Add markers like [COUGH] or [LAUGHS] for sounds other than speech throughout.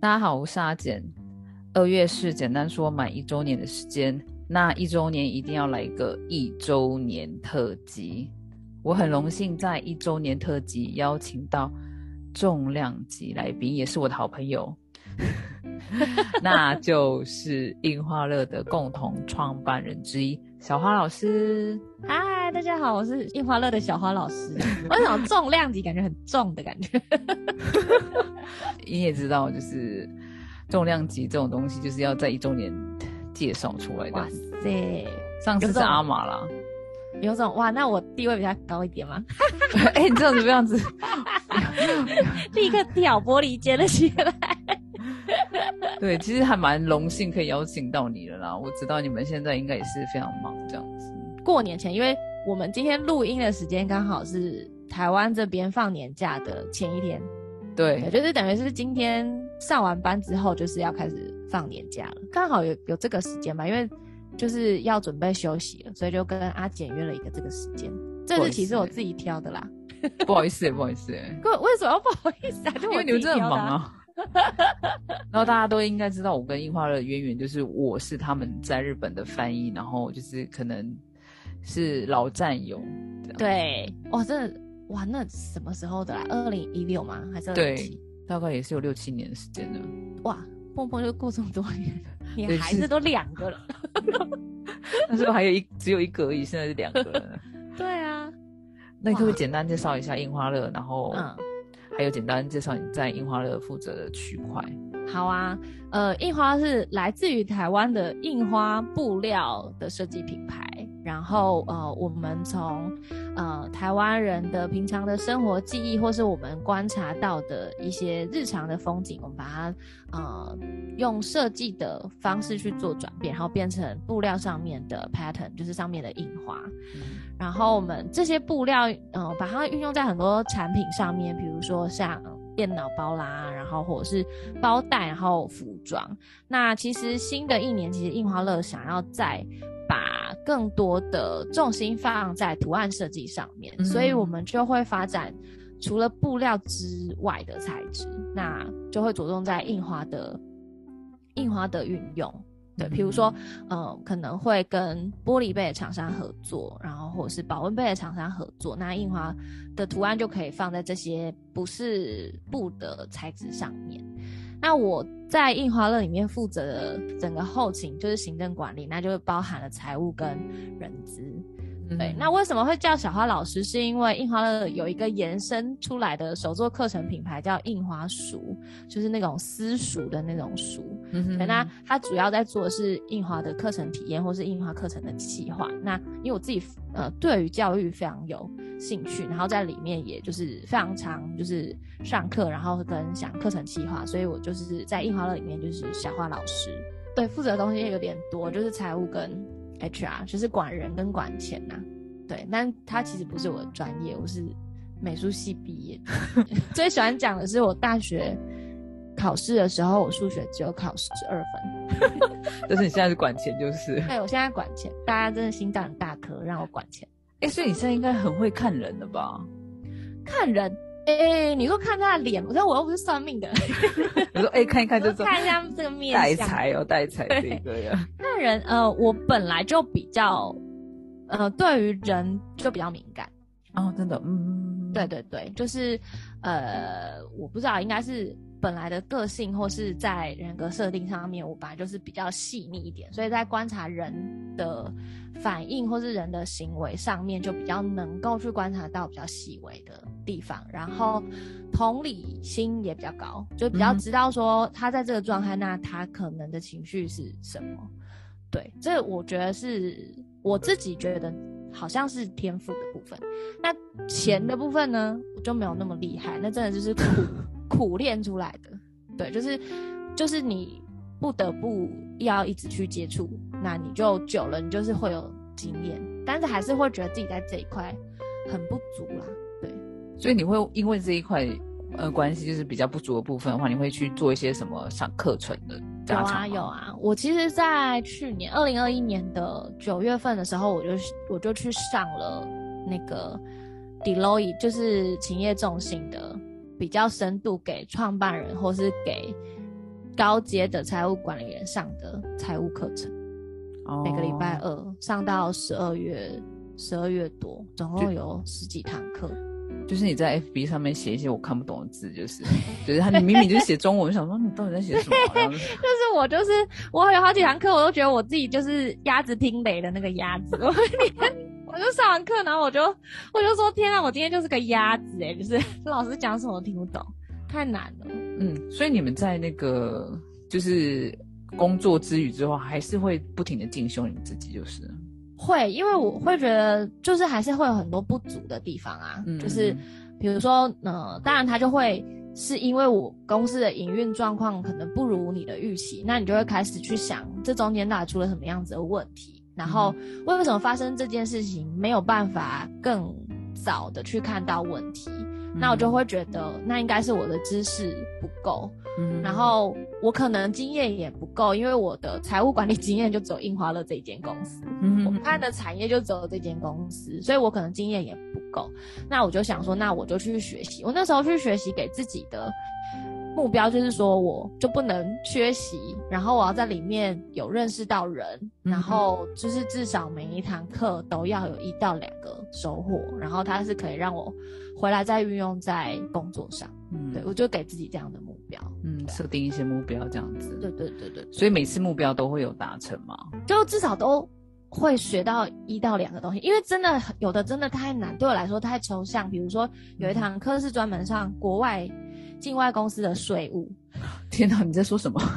大家好，我是阿简。二月是简单说满一周年的时间，那一周年一定要来一个一周年特辑。我很荣幸在一周年特辑邀请到重量级来宾，也是我的好朋友，[LAUGHS] 那就是印花乐的共同创办人之一小花老师。嗨，大家好，我是印花乐的小花老师。为什么重量级感觉很重的感觉？[LAUGHS] 你也知道，就是重量级这种东西，就是要在一周年介绍出来的。哇塞，上次是阿玛啦。有种哇，那我地位比较高一点吗？哎，你这样子这样子，[LAUGHS] 立刻挑拨离间了起来。对，其实还蛮荣幸可以邀请到你了啦。我知道你们现在应该也是非常忙这样子。过年前，因为我们今天录音的时间刚好是台湾这边放年假的前一天。对，就是等于是今天上完班之后，就是要开始放年假了，刚好有有这个时间嘛，因为就是要准备休息了，所以就跟阿简约了一个这个时间。这日期是我自己挑的啦，不好意思，不好意思。为，[LAUGHS] 为什么要不好意思啊？因为你们真的很忙啊。[LAUGHS] 然后大家都应该知道，我跟樱花的渊源就是我是他们在日本的翻译，然后就是可能是老战友。对，哇，真的。哇，那什么时候的啦？二零一六吗？还是对，大概也是有六七年的时间了。哇，碰碰就过这么多年了，你孩子都两个了。[LAUGHS] 那时候还有一只有一个而已，现在是两个了。[LAUGHS] 对啊，那你可不可以简单介绍一下印花乐？然后，嗯，还有简单介绍你在印花乐负责的区块。好啊，呃，印花是来自于台湾的印花布料的设计品牌。然后呃，我们从呃台湾人的平常的生活记忆，或是我们观察到的一些日常的风景，我们把它呃用设计的方式去做转变，然后变成布料上面的 pattern，就是上面的印花。然后我们这些布料，呃，把它运用在很多产品上面，比如说像电脑包啦，然后或者是包袋，然后服装。那其实新的一年，其实印花乐想要在把更多的重心放在图案设计上面，所以我们就会发展除了布料之外的材质，那就会着重在印花的印花的运用。对，比如说，呃，可能会跟玻璃杯的厂商合作，然后或者是保温杯的厂商合作，那印花的图案就可以放在这些不是布的材质上面。那我在印花乐里面负责的整个后勤就是行政管理，那就包含了财务跟人资。对，那为什么会叫小花老师？是因为印花乐有一个延伸出来的手作课程品牌叫印花书，就是那种私塾的那种书。嗯哼，那它主要在做的是印花的课程体验，或是印花课程的企划。那因为我自己呃对于教育非常有兴趣，然后在里面也就是非常常就是上课，然后跟想课程企划，所以我就是在印花乐里面就是小花老师。对，负责的东西也有点多，就是财务跟。HR 就是管人跟管钱呐，对，但他其实不是我的专业，我是美术系毕业。[LAUGHS] 最喜欢讲的是我大学考试的时候，我数学只有考十二分。[LAUGHS] 但是你现在是管钱，就是。对，我现在管钱，大家真的心脏很大颗，让我管钱。哎，所以你现在应该很会看人了吧？看人。哎，你说看他的脸，我说我又不是算命的。[LAUGHS] 我说哎，看一看就看一下这个面带财哦，带财这个呀。看人，呃，我本来就比较，呃，对于人就比较敏感。哦，真的，嗯，对对对，就是，呃，我不知道，应该是本来的个性，或是在人格设定上面，我本来就是比较细腻一点，所以在观察人的。反应或是人的行为上面，就比较能够去观察到比较细微的地方，然后同理心也比较高，就比较知道说他在这个状态，那他可能的情绪是什么。对，这我觉得是我自己觉得好像是天赋的部分。那钱的部分呢，我就没有那么厉害，那真的就是苦 [LAUGHS] 苦练出来的。对，就是就是你。不得不要一直去接触，那你就久了，你就是会有经验，但是还是会觉得自己在这一块很不足啦。对，所以你会因为这一块呃关系，就是比较不足的部分的话，你会去做一些什么上课程的？有啊有啊，我其实，在去年二零二一年的九月份的时候，我就我就去上了那个 Deloitte，就是勤业重心的比较深度给创办人或是给。高阶的财务管理员上的财务课程，哦每个礼拜二上到十二月十二月多，总共有十几堂课。就是你在 FB 上面写一些我看不懂的字，就是 [LAUGHS] 就是他你明明就写中文，我想说你到底在写什么 [LAUGHS] 就是我就是我有好几堂课，我都觉得我自己就是鸭子听雷的那个鸭子。我我就上完课，然后我就我就说天啊，我今天就是个鸭子哎、就是 [LAUGHS] 老师讲什么我听不懂，太难了。嗯，所以你们在那个就是工作之余之后，还是会不停的进修你们自己，就是。会，因为我会觉得就是还是会有很多不足的地方啊，嗯就是比如说呃，当然他就会是因为我公司的营运状况可能不如你的预期，那你就会开始去想这中间到底出了什么样子的问题，然后为什么发生这件事情没有办法更早的去看到问题，那我就会觉得那应该是我的知识不够，嗯然后我可能经验也不够，因为我的财务管理经验就只有印花乐这一间公司。嗯我看的产业就只有这间公司，所以我可能经验也不够。那我就想说，那我就去学习。我那时候去学习，给自己的目标就是说，我就不能缺席，然后我要在里面有认识到人，嗯然后就是至少每一堂课都要有一到两个收获，然后它是可以让我回来再运用在工作上。嗯对我就给自己这样的目标。嗯设定一些目标这样子，对对对对，所以每次目标都会有达成嘛。就至少都会学到一到两个东西，因为真的有的真的太难，对我来说太抽象。比如说有一堂课是专门上国外境外公司的税务，[LAUGHS] 天哪，你在说什么？[LAUGHS]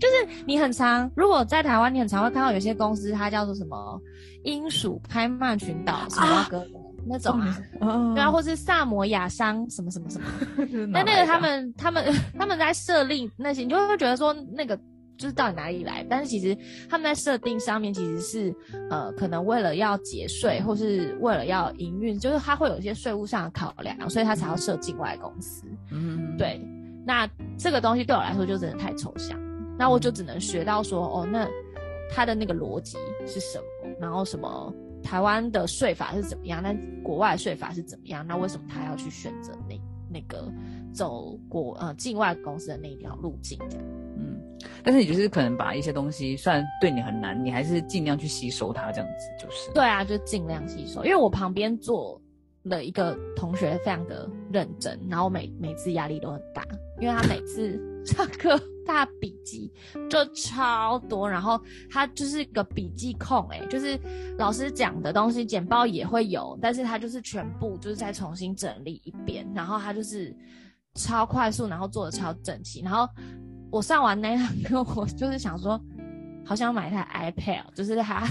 就是你很常，如果在台湾，你很常会看到有些公司它叫做什么英属开曼群岛什么哥的那种对啊，或是萨摩亚商什么什么什么。[LAUGHS] 那那个他们他们他们在设立那些，你就会觉得说那个就是到底哪里来？但是其实他们在设定上面其实是呃，可能为了要节税，或是为了要营运，就是他会有一些税务上的考量，所以他才要设境外公司。嗯，对，那这个东西对我来说就真的太抽象，那我就只能学到说哦，那他的那个逻辑是什么，然后什么。台湾的税法是怎么样？那国外税法是怎么样？那为什么他要去选择那那个走国呃境外公司的那一条路径？这样嗯，但是你就是可能把一些东西，虽然对你很难，你还是尽量去吸收它，这样子就是。对啊，就尽量吸收。因为我旁边坐了一个同学，非常的认真，然后每每次压力都很大，因为他每次上课大笔记就超多，然后他就是个笔记控、欸，就是老师讲的东西简报也会有，但是他就是全部就是再重新整理一遍，然后他就是超快速，然后做的超整齐，然后我上完那堂课，[LAUGHS] 我就是想说，好想买一台 iPad，就是他。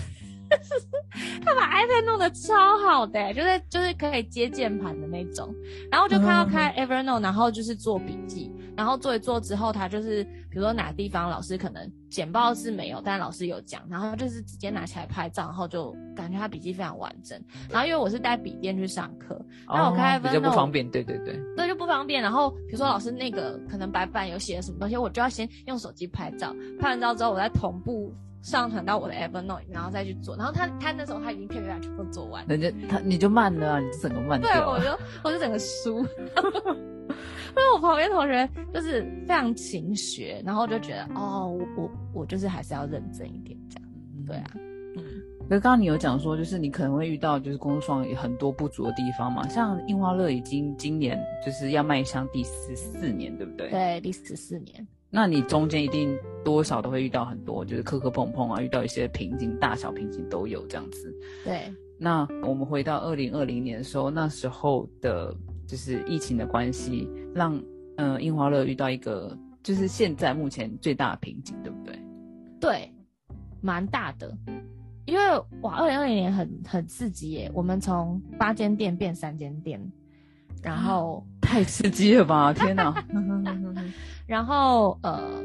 [LAUGHS] 他把 iPad 弄得超好的、欸就是就是可以接键盘的那种，然后就看到开 Evernote，然后就是做笔记，然后做一做之后，他就是比如说哪个地方老师可能简报是没有，但老师有讲，然后就是直接拿起来拍照，然后就感觉他笔记非常完整。然后因为我是带笔电去上课，那我开分比较不方便，对对对，对，就不方便。然后比如说老师那个可能白板有写了什么东西，我就要先用手机拍照，拍完照之后我再同步上传到我的 Evernote，然后再去做。然后他他那时候他已经片段全部做完，人家他你就慢了啊，你整个慢了。我就我就整个输。[LAUGHS] [LAUGHS] 因为我旁边同学就是非常勤学，然后我就觉得哦，我我我就是还是要认真一点这样。对啊，嗯，可是刚刚你有讲说，就是你可能会遇到就是工作上有很多不足的地方嘛，像印花乐已经今年就是要迈向第十四年，对不对？。对，第十四年。那你中间一定多少都会遇到很多就是磕磕碰碰啊，遇到一些瓶颈，大小瓶颈都有这样子。对，那我们回到二零二零年的时候，那时候的就是疫情的关系，让呃樱花乐遇到一个就是现在目前最大的瓶颈，对不对？对，蛮大的，因为哇，二零二零年很很刺激耶，我们从八间店变三间店，然后太刺激了吧！天哪！[LAUGHS] [LAUGHS] 然后呃，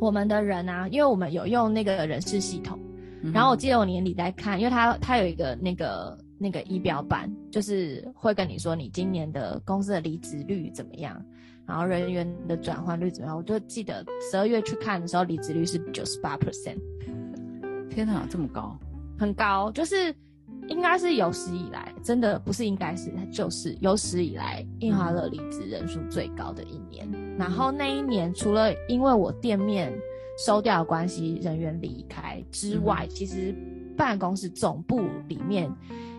我们的人啊，因为我们有用那个人事系统，嗯然后我记得我年底在看，因为他他有一个那个那个仪表板，就是会跟你说你今年的公司的离职率怎么样，然后人员的转换率怎么样。我就记得十二月去看的时候，离职率是九十八 percent。天哪，这么高！很高，就是应该是有史以来，真的不是应该是，就是有史以来印花乐离职人数最高的一年。然后那一年，除了因为我店面收掉的关系，人员离开之外，其实办公室总部里面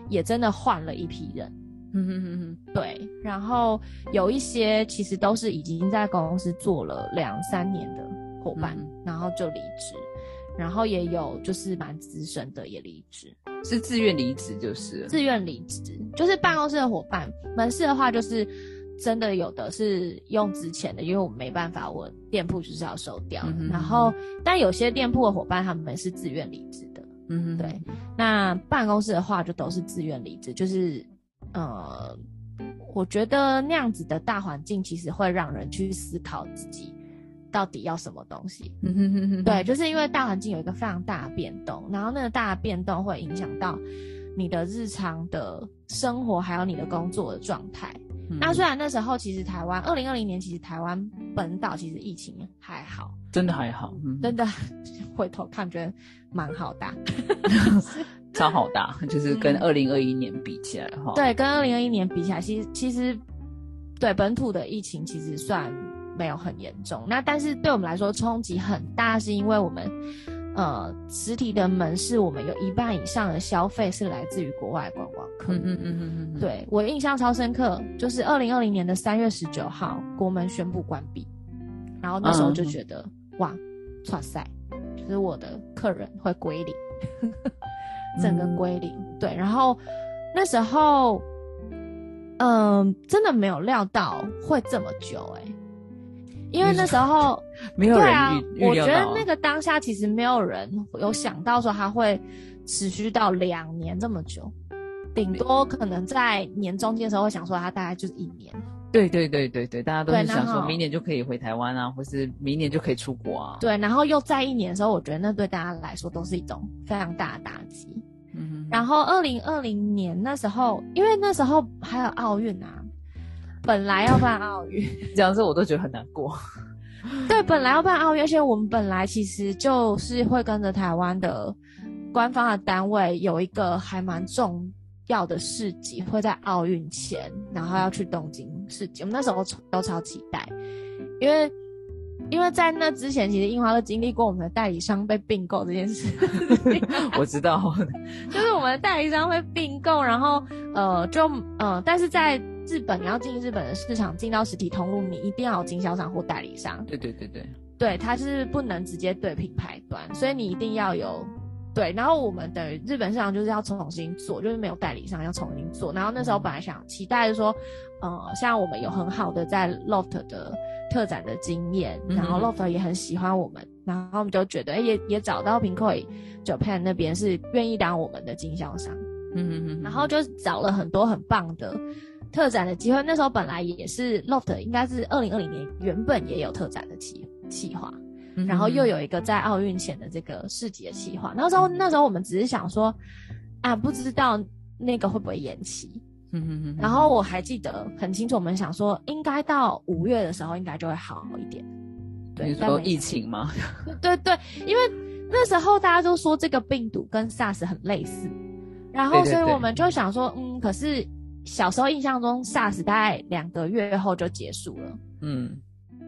也真的换了一批人。嗯哼哼哼，对。然后有一些其实都是已经在公司做了两三年的伙伴，然后就离职。然后也有就是蛮资深的也离职，是自愿离职就是自愿离职，就是办公室的伙伴，门市的话就是真的有的是用之前的，因为我没办法，我店铺就是要收掉。然后但有些店铺的伙伴他们是自愿离职的，嗯，对。那办公室的话就都是自愿离职，就是呃，我觉得那样子的大环境其实会让人去思考自己。到底要什么东西？嗯哼哼哼对，就是因为大环境有一个非常大的变动，然后那个大的变动会影响到你的日常的生活，还有你的工作的状态。那虽然那时候其实台湾二零二零年其实台湾本岛其实疫情还好，真的还好，真的回头看觉得蛮好大，[LAUGHS] 超好大，就是跟二零二一年比起来哈。对，跟二零二一年比起来，其实其实对本土的疫情其实算。没有很严重，那但是对我们来说冲击很大，是因为我们，呃，实体的门市，我们有一半以上的消费是来自于国外观光客。嗯嗯嗯嗯嗯。对我印象超深刻，就是二零二零年的三月十九号，国门宣布关闭，然后那时候就觉得哇，哇塞，就是我的客人会归零，整个归零。对，然后那时候，嗯，真的没有料到会这么久，哎。因为那时候 [LAUGHS] 没有人预我觉得那个当下其实没有人有想到说它会持续到两年这么久，顶多可能在年中间的时候会想说它大概就是一年。对对对对对，大家都是想说明年就可以回台湾啊，或是明年就可以出国啊。对，然后又在一年的时候，我觉得那对大家来说都是一种非常大的打击。嗯哼，然后二零二零年那时候，因为那时候还有奥运啊。本来要办奥运，这样子我都觉得很难过。[LAUGHS] 对，本来要办奥运，而且我们本来其实就是会跟着台湾的官方的单位有一个还蛮重要的市集，会在奥运前，然后要去东京世界。我们那时候都超期待，因为因为在那之前，其实樱花都经历过我们的代理商被并购这件事。[LAUGHS] 我知道，[LAUGHS] 就是我们的代理商会并购，然后呃，就呃，但是在日本，你要进日本的市场，进到实体通路，你一定要有经销商或代理商。对对对对，对，它是不能直接对品牌端，所以你一定要有对。然后我们等于日本市场就是要重新做，就是没有代理商要重新做。然后那时候本来想期待说，呃，像我们有很好的在 Loft 的特展的经验，然后 Loft 也很喜欢我们，然后我们就觉得，哎，也也找到 Pinkoi Japan 那边是愿意当我们的经销商。嗯嗯嗯，然后就找了很多很棒的。特展的机会，那时候本来也是 Loft，应该是二零二零年原本也有特展的企企划，然后又有一个在奥运前的这个市集的企划。那时候那时候我们只是想说，啊，不知道那个会不会延期。然后我还记得很清楚，我们想说应该到五月的时候应该就会好一点。对，说疫情吗？对对，因为那时候大家都说这个病毒跟 SARS 很类似，然后所以我们就想说，嗯，可是。小时候印象中，SARS 大概两个月后就结束了。嗯，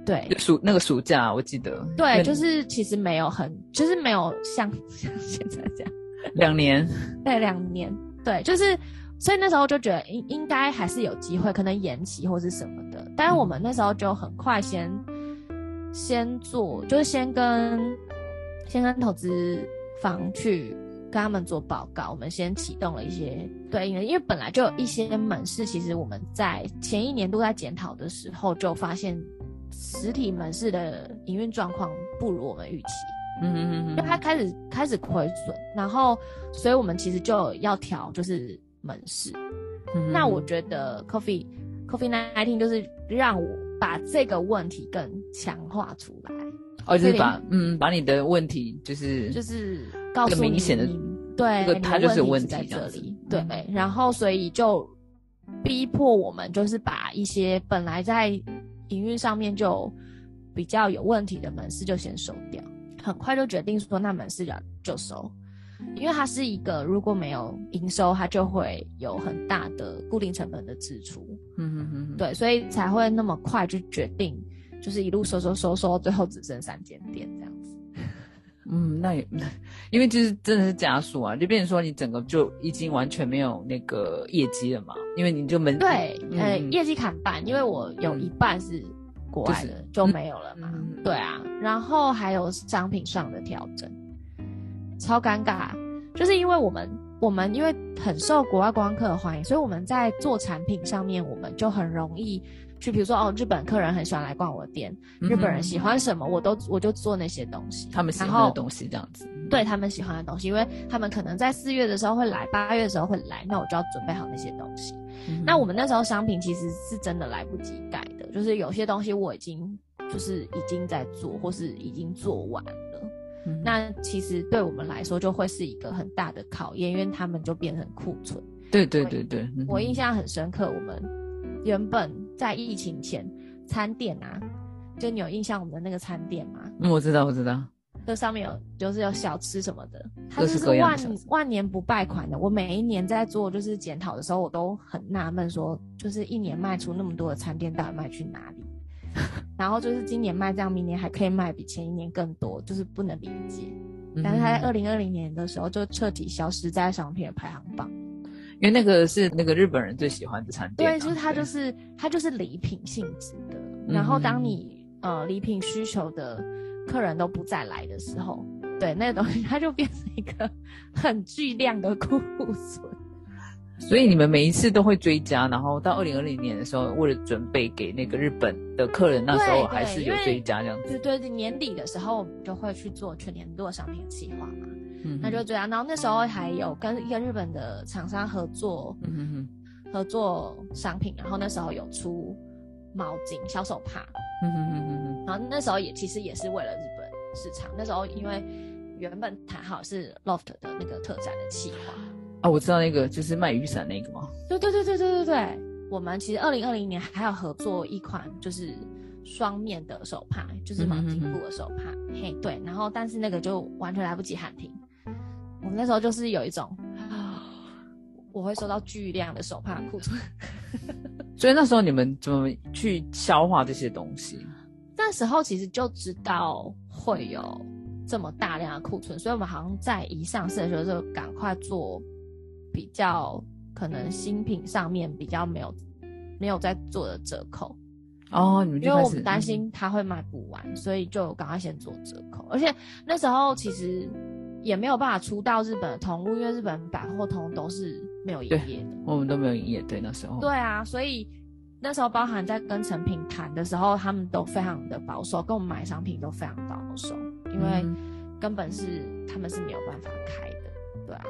对，暑那个暑假我记得。对，就是其实没有很，就是没有像 [LAUGHS] 像现在这样。两年。[LAUGHS] 对，两年。对，就是所以那时候就觉得应应该还是有机会，可能延期或是什么的。但是我们那时候就很快先先做，就是先跟先跟投资方去。跟他们做报告，我们先启动了一些对应的，因为本来就有一些门市，其实我们在前一年都在检讨的时候就发现，实体门市的营运状况不如我们预期，嗯嗯嗯，因为它开始开始亏损，然后所以我们其实就要调，就是门市。那我觉得 Coffee Coffee Nineteen 就是让我把这个问题更强化出来，哦，就是把嗯把你的问题就是就是。告诉你，对，这个他就是问题在这里，对，然后所以就逼迫我们，就是把一些本来在营运上面就比较有问题的门市就先收掉，很快就决定说那门市就就收，因为它是一个如果没有营收，它就会有很大的固定成本的支出。嗯嗯嗯，对，所以才会那么快就决定，就是一路收收收收，最后只剩三间店。嗯，那也 [LAUGHS] 因为就是真的是加速啊，就变成说你整个就已经完全没有那个业绩了嘛，因为你就门对，业绩砍半，因为我有一半是国外的，就没有了嘛。嗯对啊，然后还有商品上的调整，超尴尬，就是因为我们我们因为很受国外观光客的欢迎，所以我们在做产品上面，我们就很容易去，比如说哦，日本客人很喜欢来逛我的店，日本人喜欢什么，我都我就做那些东西，嗯他们喜欢的东西这样子。对他们喜欢的东西，因为他们可能在四月的时候会来，八月的时候会来，那我就要准备好那些东西。嗯那我们那时候商品其实是真的来不及改的，就是有些东西我已经就是已经在做，或是已经做完了。嗯那其实对我们来说就会是一个很大的考验，因为他们就变成库存。对对对对，嗯我印象很深刻，我们原本在疫情前餐店啊，就你有印象我们的那个餐店吗？嗯我知道我知道，这上面有就是有小吃什么的，它就是万万年不败款的。我每一年在做就是检讨的时候，我都很纳闷，说就是一年卖出那么多的餐店，到底卖去哪里？[LAUGHS] 然后就是今年卖这样，明年还可以卖比前一年更多，就是不能理解。但是它在嗯二零二零年的时候就彻底消失在商品的排行榜。因为那个是那个日本人最喜欢的餐店啊，对，就是它就是它就是礼品性质的。然后嗯当你呃礼品需求的客人都不再来的时候，对那个东西 [LAUGHS] 它就变成一个 [LAUGHS] 很巨量的库存。所以你们每一次都会追加，然后到二零二零年的时候，为了准备给那个日本的客人，那时候对还是有追加这样子。对对，年底的时候我们就会去做全年度的商品计划嘛，嗯那就这样。然后那时候还有跟一个日本的厂商合作，嗯哼哼。合作商品，然后那时候有出毛巾、小手帕，嗯哼哼哼哼。然后那时候也其实也是为了日本市场。那时候因为原本谈好是 Loft 的那个特展的企划，啊，我知道那个就是卖雨伞那个吗。对对对对对对对，我们其实二零二零年还有合作一款就是双面的手帕，就是毛巾布的手帕，嘿对，然后但是那个就完全来不及喊停，我那时候就是有一种。我会收到巨量的手帕库存，[LAUGHS] 所以那时候你们怎么去消化这些东西？那时候其实就知道会有这么大量的库存，所以我们好像在一上市的时候就赶快做比较可能新品上面比较没有没有在做的折扣，哦，你们因为我们担心它会卖不完，所以就赶快先做折扣。而且那时候其实也没有办法出到日本的通路，因为日本百货通都是没有营业的。嗯我们都没有营业，对那时候。对啊，所以那时候包含在跟成品谈的时候，他们都非常的保守，跟我们买商品都非常保守，因为嗯根本是他们是没有办法开的，对啊，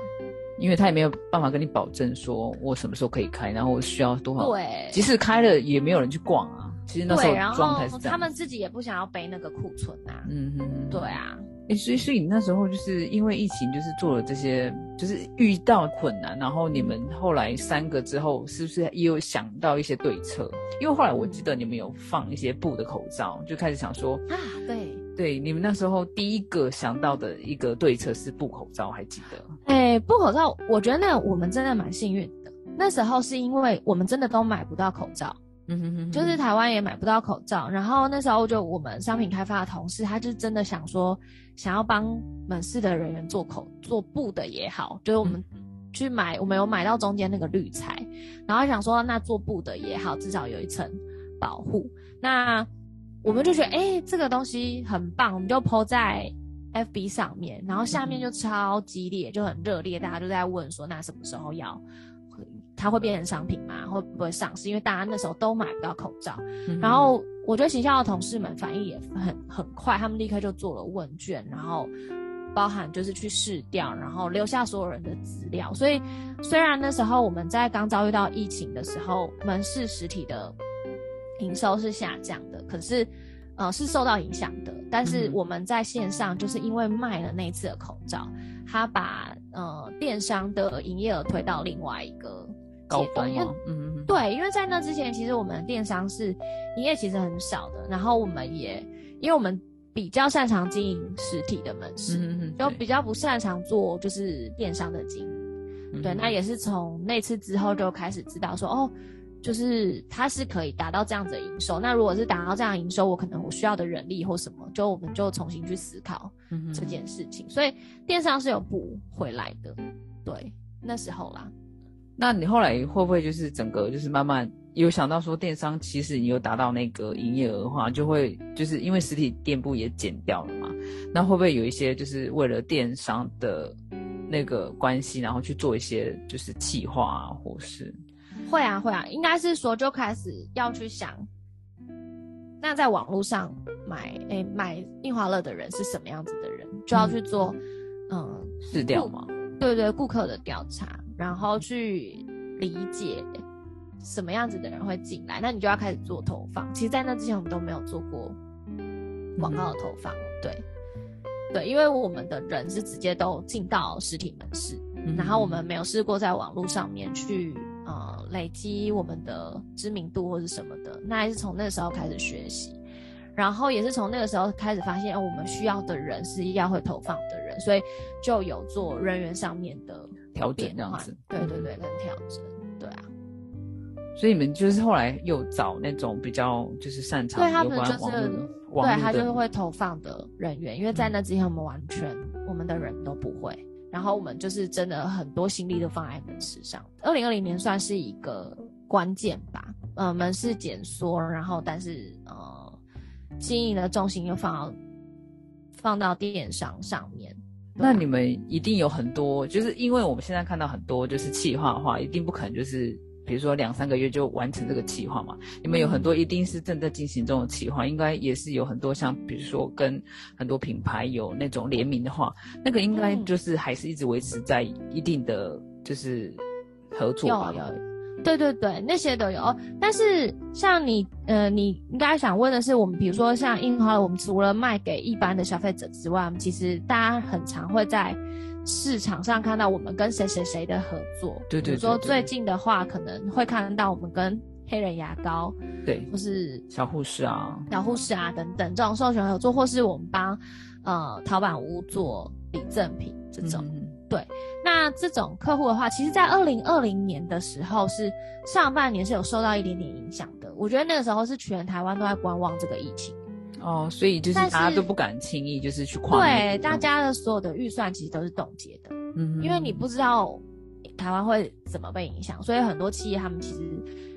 因为他也没有办法跟你保证说我什么时候可以开，然后我需要多少。对，即使开了也没有人去逛啊。其实那时候状态后是这样。他们自己也不想要背那个库存啊，嗯哼哼对啊，诶所以所以你那时候就是因为疫情，就是做了这些，就是遇到困难，然后你们后来三个之后，是不是也有想到一些对策？因为后来我记得你们有放一些布的口罩，就开始想说，啊，对，对，你们那时候第一个想到的一个对策是布口罩，还记得？哎，布口罩，我觉得那我们真的蛮幸运的，那时候是因为我们真的都买不到口罩。嗯哼哼就是台湾也买不到口罩，然后那时候就我们商品开发的同事，他就真的想说，想要帮门市的人员做口做布的也好，就是我们去买，我们有买到中间那个滤材，然后想说那做布的也好，至少有一层保护。那我们就觉得，哎、这个东西很棒，我们就 PO 在 FB 上面，然后下面就超激烈，就很热烈，大家都在问说，那什么时候要？它会变成商品吗？会不会上市？因为大家那时候都买不到口罩，嗯然后我觉得行销的同事们反应也很很快，他们立刻就做了问卷，然后包含就是去试调，然后留下所有人的资料。所以虽然那时候我们在刚遭遇到疫情的时候，门市实体的营收是下降的，可是呃是受到影响的。但是嗯我们在线上就是因为卖了那一次的口罩，他把呃电商的营业额推到另外一个高阶段，因为峰吗？嗯对，因为在那之前，其实我们电商是营业其实很少的，然后我们也因为我们比较擅长经营实体的门市，嗯就比较不擅长做就是电商的经营。对，那也是从那次之后就开始知道说，哦，就是它是可以达到这样子的营收。那如果是达到这样营收，我可能我需要的人力或什么，就我们就重新去思考这件事情。所以电商是有补回来的，对，那时候啦。那你后来会不会就是整个就是慢慢有想到说电商其实你有达到那个营业额的话，就会就是因为实体店铺也减掉了嘛？那会不会有一些就是为了电商的那个关系，然后去做一些就是企划啊，或是？会啊会啊，应该是说就开始要去想，那在网络上买诶买印华乐的人是什么样子的人，就要去做嗯试调嘛？对对，顾客的调查，然后去理解什么样子的人会进来，那你就要开始做投放。其实，在那之前我们都没有做过广告的投放，对对，因为我们的人是直接都进到实体门市，然后我们没有试过在网络上面去呃累积我们的知名度或者什么的，那还是从那个时候开始学习。然后也是从那个时候开始发现，我们需要的人是要会投放的人，所以就有做人员上面的调整这样子。对对对，跟调整，对啊。所以你们就是后来又找那种比较就是擅长对他们就是，对他就是会投放的人员，因为在那之前我们完全我们的人都不会，然后我们就是真的很多心力都放在门市上。二零二零年算是一个关键吧，呃，门市减缩，然后但是呃。经营的重心又放到放到电商上面，那你们一定有很多，就是因为我们现在看到很多就是企划的话，一定不可能就是比如说两三个月就完成这个企划嘛。你们有很多一定是正在进行中的企划，应该也是有很多像比如说跟很多品牌有那种联名的话，那个应该就是还是一直维持在一定的就是合作吧。对对对，那些都有。但是像你，呃，你应该想问的是，我们比如说像樱花，我们除了卖给一般的消费者之外，其实大家很常会在市场上看到我们跟谁谁谁的合作。对对。比如说最近的话，可能会看到我们跟黑人牙膏，对，或是小护士啊、小护士啊等等这种授权合作，或是我们帮呃淘宝屋做礼赠品这种。对，那这种客户的话，其实，在二零二零年的时候，是上半年是有受到一点点影响的。我觉得那个时候是全台湾都在观望这个疫情，哦，所以就是大家都不敢轻易就是去跨。对，大家的所有的预算其实都是冻结的，嗯，因为你不知道台湾会怎么被影响，所以很多企业他们其实，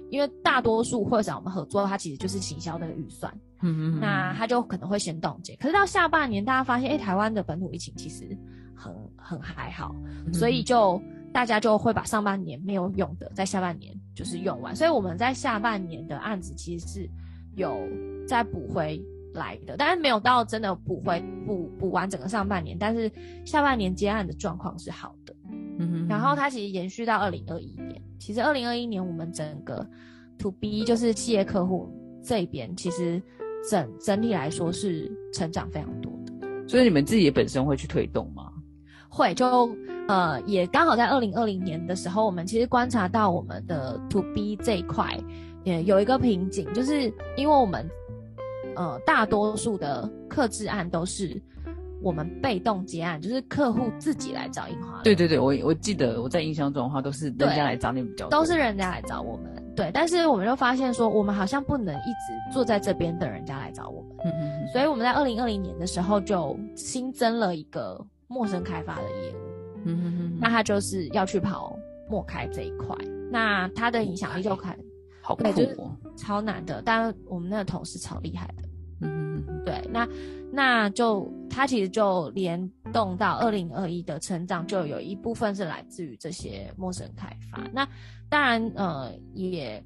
因为大多数或者找我们合作，它其实就是行销的预算，嗯嗯，那他就可能会先冻结。可是到下半年，大家发现，哎，台湾的本土疫情其实。很很还好，所以就大家就会把上半年没有用的，在下半年就是用完。所以我们在下半年的案子其实是有在补回来的，但是没有到真的补回补补完整个上半年。但是下半年接案的状况是好的，嗯，然后它其实延续到二零二一年。其实二零二一年我们整个 To B 就是企业客户这边，其实整整体来说是成长非常多的。所以你们自己本身会去推动吗？会就呃也刚好在二零二零年的时候，我们其实观察到我们的 to B 这一块也有一个瓶颈，就是因为我们呃大多数的客制案都是我们被动结案，就是客户自己来找印花。对对对，我我记得我在印象中的话都是人家来找你比较多，都是人家来找我们。对，但是我们就发现说，我们好像不能一直坐在这边等人家来找我们。嗯嗯。所以我们在二零二零年的时候就新增了一个。陌生开发的业务，嗯哼哼，那他就是要去跑陌开这一块，那他的影响力就看，好酷哦，超难的，但我们那个同事超厉害的，嗯哼。对，那那就他其实就联动到二零二一的成长，就有一部分是来自于这些陌生开发，那当然呃也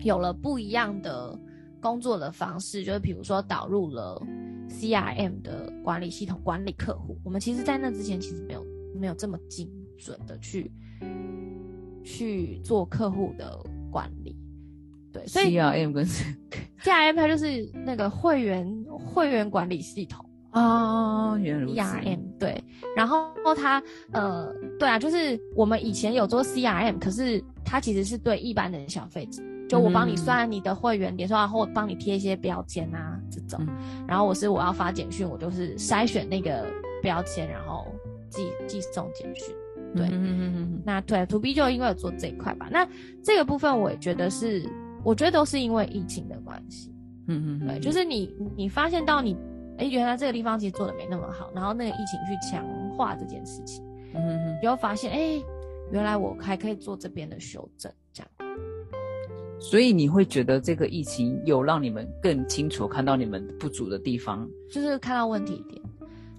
有了不一样的工作的方式，就是比如说导入了。CRM 的管理系统管理客户，我们其实，在那之前其实没有没有这么精准的去去做客户的管理，对，所以 CRM 跟 CRM 它就是那个会员会员管理系统啊，原来如此。CRM 对，然后它呃，对啊，就是我们以前有做 CRM，可是它其实是对一般的消费者。就我帮你算你的会员点数，然后我帮你贴一些标签啊这种。然后我是我要发简讯，我就是筛选那个标签，然后寄寄送简讯。对，那对 To B 就因为有做这一块吧。那这个部分我也觉得是，我觉得都是因为疫情的关系。嗯嗯，对，就是你你发现到你，哎，原来这个地方其实做的没那么好，然后那个疫情去强化这件事情，嗯嗯，就发现，哎，原来我还可以做这边的修正，这样。所以你会觉得这个疫情有让你们更清楚看到你们不足的地方，就是看到问题点。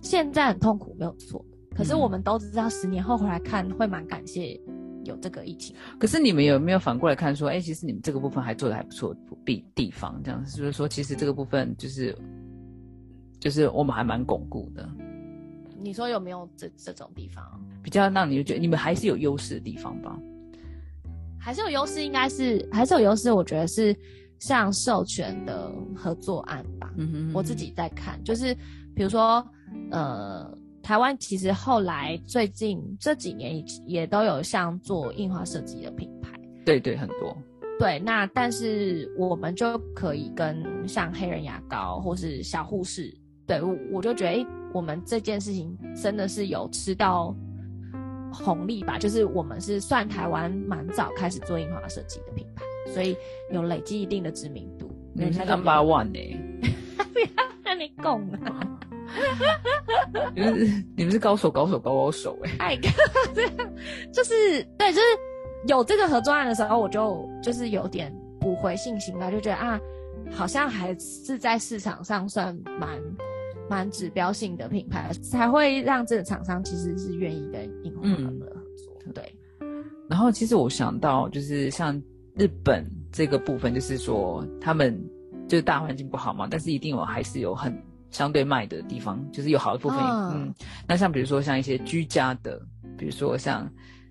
现在很痛苦，没有错。可是我们都知道，十年后回来看，会蛮感谢有这个疫情。可是你们有没有反过来看，说，哎，其实你们这个部分还做的还不错地地方，这样是不是说，其实这个部分就是，就是我们还蛮巩固的。你说有没有这这种地方比较让你觉得你们还是有优势的地方吧？还是有优势，应该是还是有优势。我觉得是像授权的合作案吧。嗯哼，我自己在看，就是比如说，呃，台湾其实后来最近这几年也都有像做印花设计的品牌。对对，很多。对，那但是我们就可以跟像黑人牙膏或是小护士，对我我就觉得，哎，我们这件事情真的是有吃到。红利吧，就是我们是算台湾蛮早开始做印花设计的品牌，所以有累积一定的知名度。你是 number one 呢？[LAUGHS] 不要跟你讲了。[LAUGHS] 你们你们是高手高手高高手哎！哎，这 [LAUGHS] 样就是对，就是有这个合作案的时候，我就就是有点补回信心了，就觉得啊，好像还是在市场上算蛮。蛮指标性的品牌才会让这个厂商其实是愿意跟印花行的合作。对。然后其实我想到就是像日本这个部分，就是说他们就是大环境不好嘛，但是一定有还是有很相对卖的地方，就是有好的部分。嗯。那像比如说像一些居家的，比如说像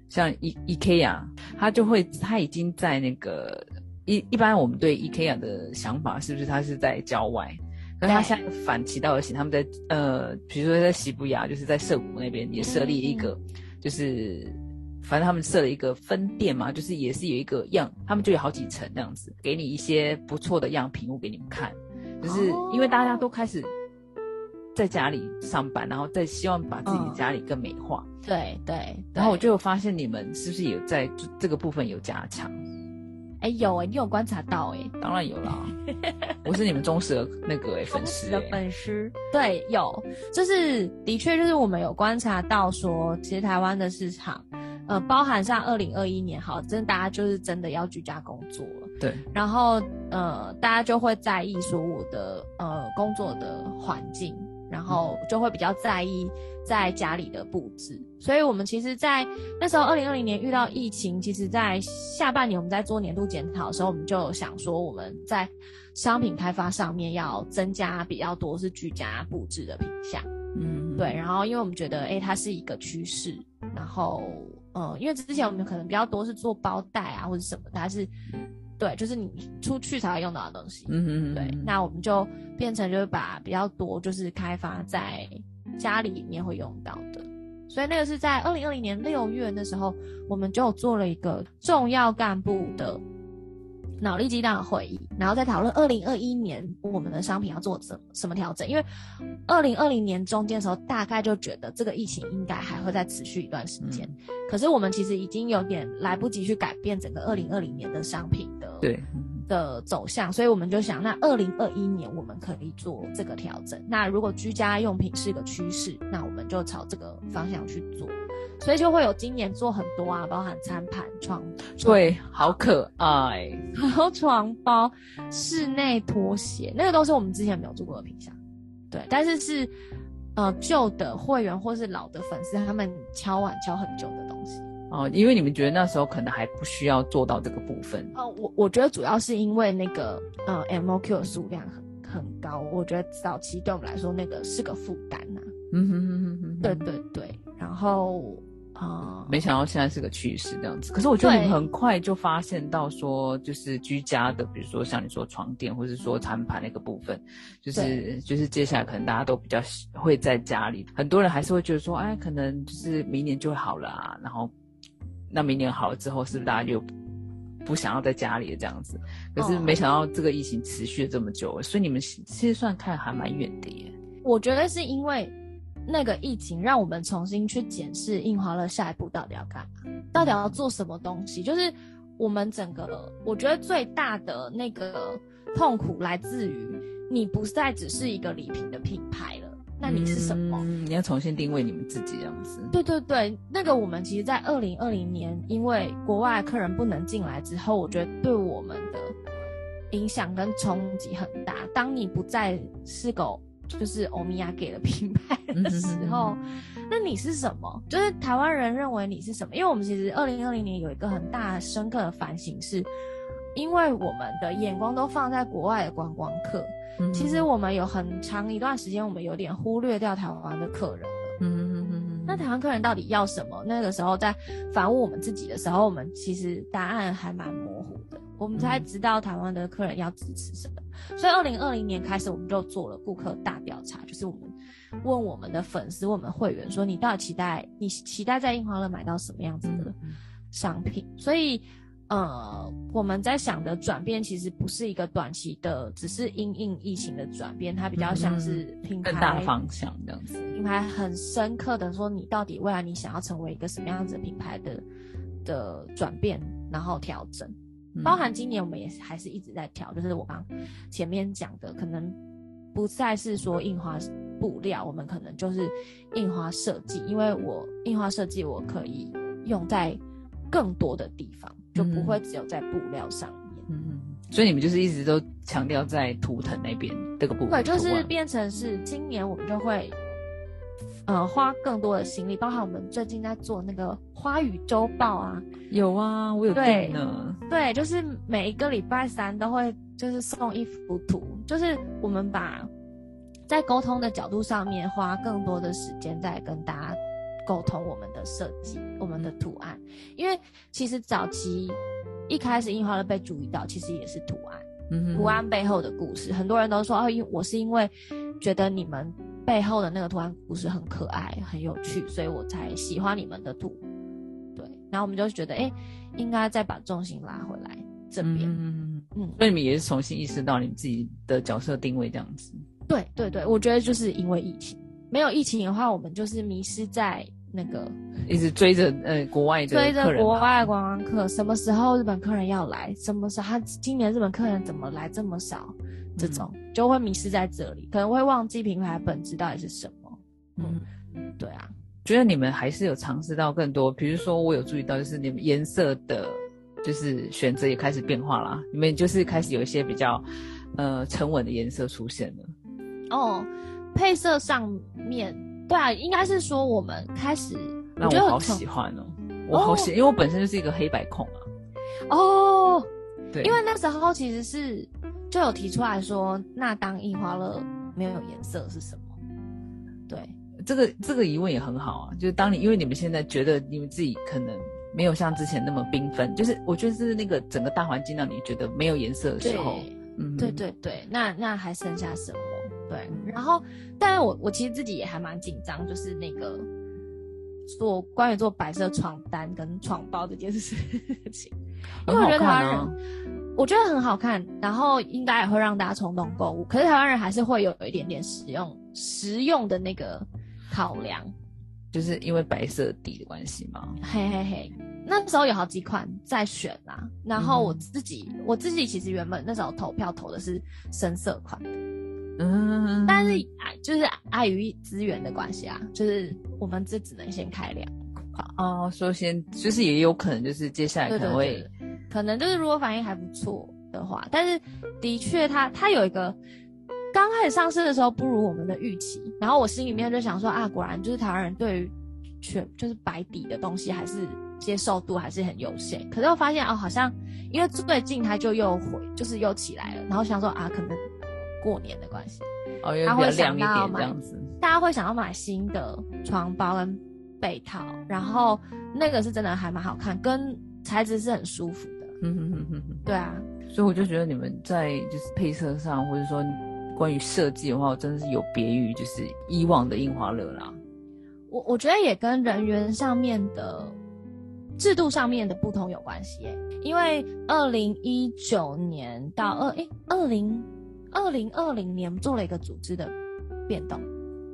像 E EKA，它就会它已经在那个一一般我们对 EKA 的想法是不是它是在郊外？那他现在反其道而行，他们在呃，比如说在西布亚，就是在涩谷那边也设立一个，就是反正他们设了一个分店嘛，就是也是有一个样，他们就有好几层这样子，给你一些不错的样品物给你们看，就是因为大家都开始在家里上班，然后再希望把自己的家里更美化。对对。然后我就发现你们是不是有在这个部分有加强？哎，有哎，你有观察到哎？当然有啦，[LAUGHS] 我是你们忠实的那个哎粉丝的粉丝。对，有，就是的确就是我们有观察到说，其实台湾的市场，呃，包含上二零二一年，好，真的大家就是真的要居家工作了。对。然后呃，大家就会在意说我的呃工作的环境，然后就会比较在意。在家里的布置，所以我们其实，在那时候二零二零年遇到疫情，其实，在下半年我们在做年度检讨的时候，我们就想说，我们在商品开发上面要增加比较多是居家布置的品项，嗯，对。然后，因为我们觉得，哎，它是一个趋势。然后，嗯，因为之前我们可能比较多是做包袋啊或者什么，它是，对，就是你出去才会用到的东西，嗯嗯，对。那我们就变成就是把比较多就是开发在。家里面会用到的，所以那个是在二零二零年六月的时候，我们就做了一个重要干部的脑力激荡的会议，然后再讨论二零二一年我们的商品要做什什么调整。因为二零二零年中间的时候，大概就觉得这个疫情应该还会再持续一段时间，可是我们其实已经有点来不及去改变整个二零二零年的商品的对。的走向，所以我们就想，那二零二一年我们可以做这个调整。那如果居家用品是个趋势，那我们就朝这个方向去做。所以就会有今年做很多啊，包含餐盘、床，对，好可爱，然后床包、室内拖鞋，那个都是我们之前没有做过的品相。对，但是是呃旧的会员或是老的粉丝，他们敲碗敲很久的东西。哦，因为你们觉得那时候可能还不需要做到这个部分。哦，我我觉得主要是因为那个呃 M O Q 的数量很很高，我觉得早期对我们来说那个是个负担呐。嗯哼哼哼哼，对对对。然后啊，没想到现在是个趋势这样子。可是我觉得你们很快就发现到说，就是居家的，比如说像你说床垫或者说餐盘那个部分，就是就是接下来可能大家都比较会在家里，很多人还是会觉得说，哎，可能就是明年就会好了啊，然后。那明年好了之后，是不是大家就不想要在家里这样子。可是没想到这个疫情持续了这么久，所以你们其实算看还蛮远的耶。我觉得是因为那个疫情，让我们重新去检视印华乐下一步到底要干嘛，到底要做什么东西。就是我们整个，我觉得最大的那个痛苦来自于你不再只是一个礼品的品牌了。那你是什么？你要重新定位你们自己这样子。对对对，那个我们其实，在二零二零年，因为国外客人不能进来之后，我觉得对我们的影响跟冲击很大。当你不再是狗。就是欧米亚给的品牌的时候，那你是什么？就是台湾人认为你是什么？因为我们其实二零二零年有一个很大深刻的反省，是因为我们的眼光都放在国外的观光客，其实我们有很长一段时间，我们有点忽略掉台湾的客人了。嗯嗯嗯那台湾客人到底要什么？那个时候在反问我们自己的时候，我们其实答案还蛮模糊的。我们才知道台湾的客人要支持什么。所以，二零二零年开始，我们就做了顾客大调查，就是我们问我们的粉丝、我们会员说：“你到底期待你期待在印花乐买到什么样子的商品？”所以，呃，我们在想的转变其实不是一个短期的，只是因应疫情的转变，它比较像是品牌大方向这样子。品牌很深刻的说，你到底未来你想要成为一个什么样子的品牌的的转变，然后调整。包含今年我们也还是一直在调，就是我刚前面讲的，可能不再是说印花布料，我们可能就是印花设计，因为我印花设计我可以用在更多的地方，就不会只有在布料上面。嗯，所以你们就是一直都强调在图腾那边这个部分，对，就是变成是今年我们就会。呃，花更多的心力，包含我们最近在做那个花语周报啊，有啊，我有订呢。对，就是每一个礼拜三都会就是送一幅图，就是我们把在沟通的角度上面花更多的时间在跟大家沟通我们的设计、我们的图案，因为其实早期一开始印花的被注意到，其实也是图案，嗯，图案背后的故事，很多人都说哦，因我是因为觉得你们。背后的那个图案故事很可爱、很有趣，所以我才喜欢你们的图。对，然后我们就觉得，哎，应该再把重心拉回来这边。嗯嗯，所以你们也是重新意识到你们自己的角色定位这样子。对对对，我觉得就是因为疫情，没有疫情的话，我们就是迷失在那个 [LAUGHS] 一直追着呃国外的追着国外观光客，什么时候日本客人要来？什么时候他今年日本客人怎么来这么少？这种就会迷失在这里，可能会忘记品牌本质到底是什么。嗯，对啊，觉得你们还是有尝试到更多，比如说我有注意到，就是你们颜色的，就是选择也开始变化啦。你们就是开始有一些比较呃沉稳的颜色出现了。哦，配色上面，对啊，应该是说我们开始，那我好喜欢哦，我好喜，因为我本身就是一个黑白控啊。哦，对，因为那时候其实是。就有提出来说，那当印花乐没有颜色是什么？对，这个这个疑问也很好啊。就是当你因为你们现在觉得你们自己可能没有像之前那么缤纷，就是我觉得是那个整个大环境让你觉得没有颜色的时候，嗯，对对对，那那还剩下什么？对，然后，但是我我其实自己也还蛮紧张，就是那个做关于做白色床单跟床包这件事情，因为我觉得台湾人。我觉得很好看，然后应该也会让大家冲动购物。可是台湾人还是会有一点点实用、实用的那个考量，就是因为白色底的关系吗？嘿嘿嘿，那时候有好几款在选啊。然后我自己，我自己其实原本那时候投票投的是深色款，嗯，但是碍就是碍于资源的关系啊，就是我们这只能先开两款哦。说先就是也有可能就是接下来可能会。可能就是如果反应还不错的话，但是的确它它有一个刚开始上市的时候不如我们的预期，然后我心里面就想说啊，果然就是台湾人对于全就是白底的东西还是接受度还是很有限。可是我发现哦，好像因为最近它就又回就是又起来了，然后想说啊，可能过年的关系，哦，它会亮一点这样子，大家会想要买新的床包跟被套，然后那个是真的还蛮好看，跟材质是很舒服。嗯哼哼哼哼，对啊，所以我就觉得你们在就是配色上，或者说关于设计的话，真的是有别于就是以往的印花乐啦。我我觉得也跟人员上面的制度上面的不同有关系，因为二零一九年到二诶二零二零二零年做了一个组织的变动，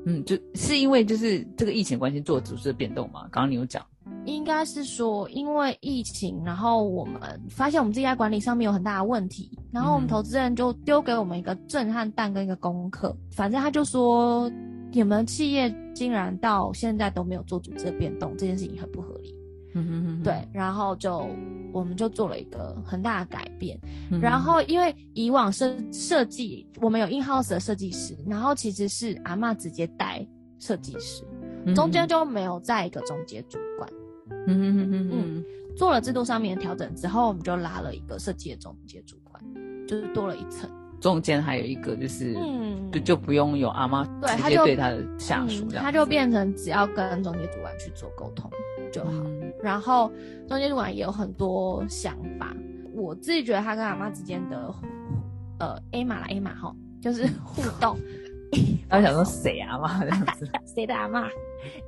嗯，就是因为就是这个疫情关系做组织的变动嘛。刚刚你有讲，应该是说因为疫情，然后我们发现我们自己在管理上面有很大的问题，然后我们投资人就丢给我们一个震撼弹跟一个功课，反正他就说你们企业竟然到现在都没有做组织的变动，这件事情很不合理。嗯哼哼，对，然后就我们就做了一个很大的改变，然后因为以往设设计我们有 in house 的设计师，然后其实是阿妈直接带设计师，中间就没有再一个中介主管。嗯哼哼哼嗯，做了制度上面的调整之后，我们就拉了一个设计的中介主管，就是多了一层。中间还有一个就是，嗯，就就不用有阿妈直接对他的下属，他就变成只要跟中介主管去做沟通就好。然后中间主管也有很多想法，我自己觉得他跟阿妈之间的，呃，A 码啦 A 码哈，就是互动。[LAUGHS] 他想说谁阿妈这样子？[LAUGHS] 谁的阿妈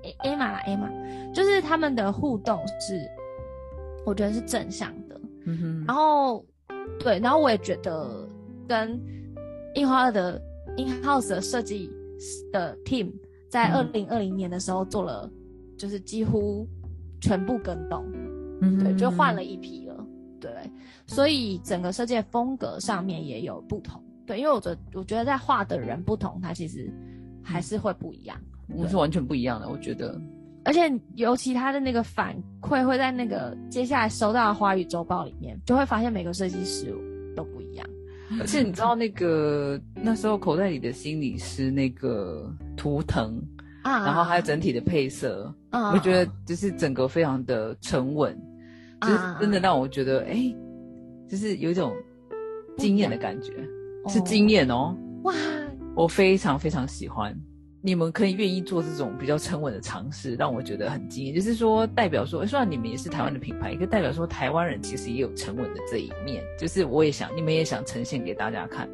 ？A A 码啦 A 码，就是他们的互动是，我觉得是正向的。嗯哼。然后对，然后我也觉得。跟印花的 in house 的设计的 team 在二零二零年的时候做了，就是几乎全部跟动，嗯，对，就换了一批了，对，所以整个设计风格上面也有不同，对，因为我觉我觉得在画的人不同，他其实还是会不一样，我是完全不一样的，我觉得，而且尤其他的那个反馈会在那个接下来收到的花语周报里面，就会发现每个设计师都不一样。而且你知道那个那时候口袋里的心理师那个图腾啊，然后还有整体的配色，我觉得就是整个非常的沉稳，就是真的让我觉得哎，就是有一种惊艳的感觉，是惊艳哦，哇，我非常非常喜欢。你们可以愿意做这种比较沉稳的尝试，让我觉得很惊艳。就是说，代表说，虽然你们也是台湾的品牌，可代表说台湾人其实也有沉稳的这一面。就是我也想，你们也想呈现给大家看。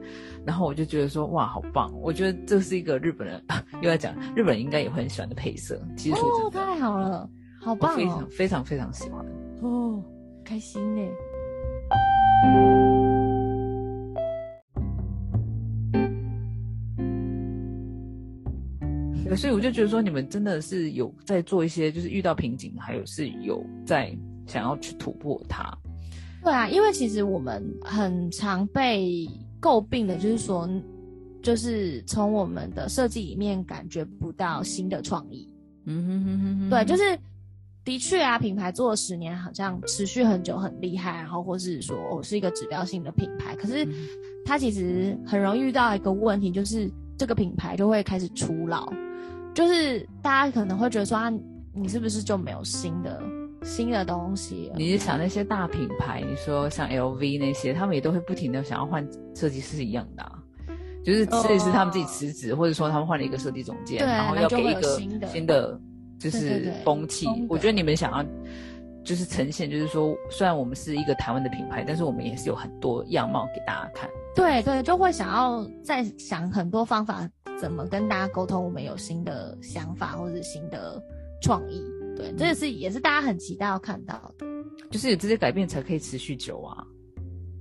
然后我就觉得说，哇，好棒！我觉得这是一个日本人又要讲，[LAUGHS] 日本人应该也会很喜欢的配色。其实哦，太好了，好棒，非常非常非常喜欢哦，开心呢。所以我就觉得说，你们真的是有在做一些，就是遇到瓶颈，还有是有在想要去突破它。对啊，因为其实我们很常被诟病的，就是说，就是从我们的设计里面感觉不到新的创意。嗯哼哼哼哼。对，就是的确啊，品牌做了十年，好像持续很久，很厉害，然后或是说我是一个指标性的品牌，可是它其实很容易遇到一个问题，就是这个品牌就会开始出老。就是大家可能会觉得说啊，你是不是就没有新的新的东西？你是想那些大品牌，你说像 LV 那些，他们也都会不停的想要换设计师一样的，就是设计师他们自己辞职，或者说他们换了一个设计总监，然后要给一个新的就是风气。我觉得你们想要就是呈现，就是说虽然我们是一个台湾的品牌，但是我们也是有很多样貌给大家看。对对，就会想要再想很多方法。怎么跟大家沟通？我们有新的想法或者新的创意，对，这也是也是大家很期待要看到的。就是有这些改变才可以持续久啊。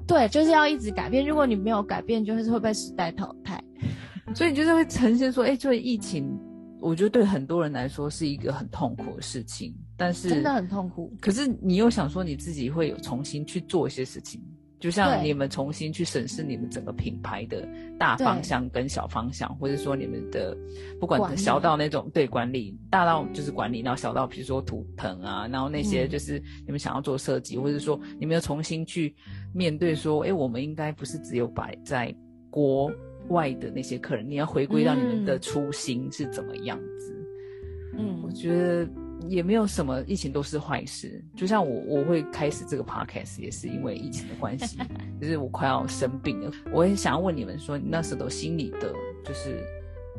对，就是要一直改变。如果你没有改变，就是会被时代淘汰。[LAUGHS] 所以你就是会呈现说，哎，就疫情，我觉得对很多人来说是一个很痛苦的事情。但是真的很痛苦。可是你又想说，你自己会有重新去做一些事情。就像你们重新去审视你们整个品牌的大方向跟小方向，或者说你们的不管小到那种对管理，大到就是管理，然后小到比如说图腾啊，然后那些就是你们想要做设计，或者说你们要重新去面对说，哎，我们应该不是只有摆在国外的那些客人，你要回归到你们的初心是怎么样子？嗯，我觉得。也没有什么疫情都是坏事，就像我我会开始这个 podcast 也是因为疫情的关系，[LAUGHS] 就是我快要生病了，我也想要问你们说，那时候心里的，就是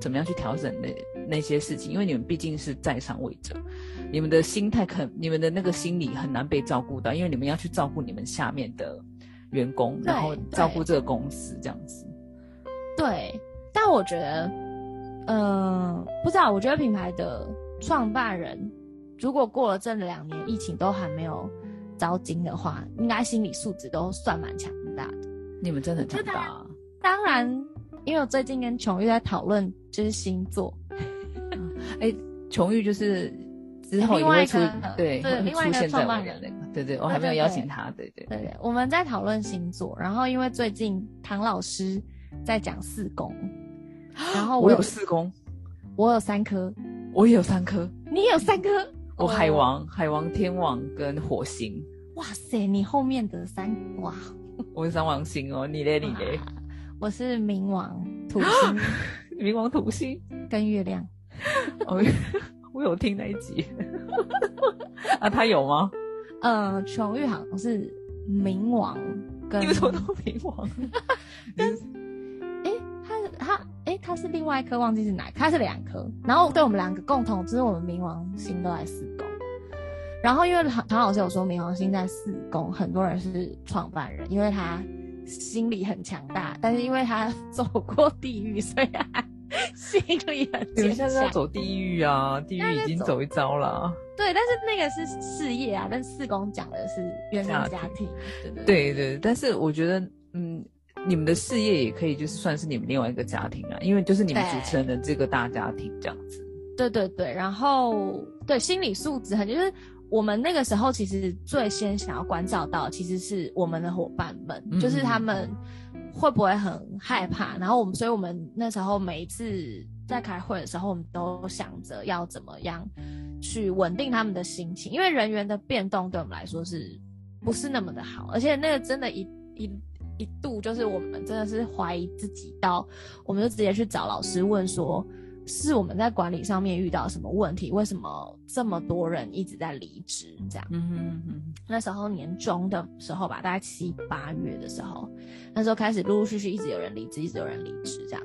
怎么样去调整那那些事情，因为你们毕竟是在上位者，你们的心态可你们的那个心理很难被照顾到，因为你们要去照顾你们下面的员工，然后照顾这个公司这样子。对，但我觉得，嗯，不知道，我觉得品牌的创办人。如果过了这两年疫情都还没有招金的话，应该心理素质都算蛮强大的。你们真的很强大、啊。当然，因为我最近跟琼玉在讨论就是星座，哎，琼玉就是之后也会出对另外一个创办人。那个，对对，我还没有邀请他，对对对对，我们在讨论星座，然后因为最近唐老师在讲四宫，然后 [GASPS] 有我有四宫，我有三颗，我也有三颗，你也有三颗，我海哦，王、海王、天王跟火星，哇塞，你后面的三哇，我是三王星哦，你嘞你嘞，我是冥王、土星。[LAUGHS] 冥王土星，跟月亮，哦，[LAUGHS] 我有听那一集，[LAUGHS] 啊，他有吗？呃，琼玉好像是冥王跟你为什么都冥王？哎，他他哎，他是另外一颗，忘记是哪他是两颗。然后对我们两个共同，就是我们冥王星都在四宫。然后因为唐唐老师有说冥王星在四宫，很多人是创办人，因为他心理很强大，但是因为他 [LAUGHS] 走过地狱，所以他 [LAUGHS] 心里很坚你们现在在强。走地狱啊，地狱已经走一遭了。对，但是那个是事业啊，但四宫讲的是原生家家庭，对对对对，但是我觉得，嗯，你们的事业也可以就是算是你们另外一个家庭啊，因为就是你们对主持人的这个大家庭这样子。对对对，然后对心理素质很，就是我们那个时候其实最先想要关照到，其实是我们的伙伴们，嗯就是他们会不会很害怕，然后我们，所以我们那时候每一次在开会的时候，我们都想着要怎么样去稳定他们的心情，因为人员的变动对我们来说是不是那么的好，而且那个真的一一。一度就是我们真的是怀疑自己到，我们就直接去找老师问说，是我们在管理上面遇到什么问题？为什么这么多人一直在离职？这样，嗯哼嗯那时候年终的时候吧，大概七八月的时候，那时候开始陆陆续续一直有人离职，一直有人离职这样，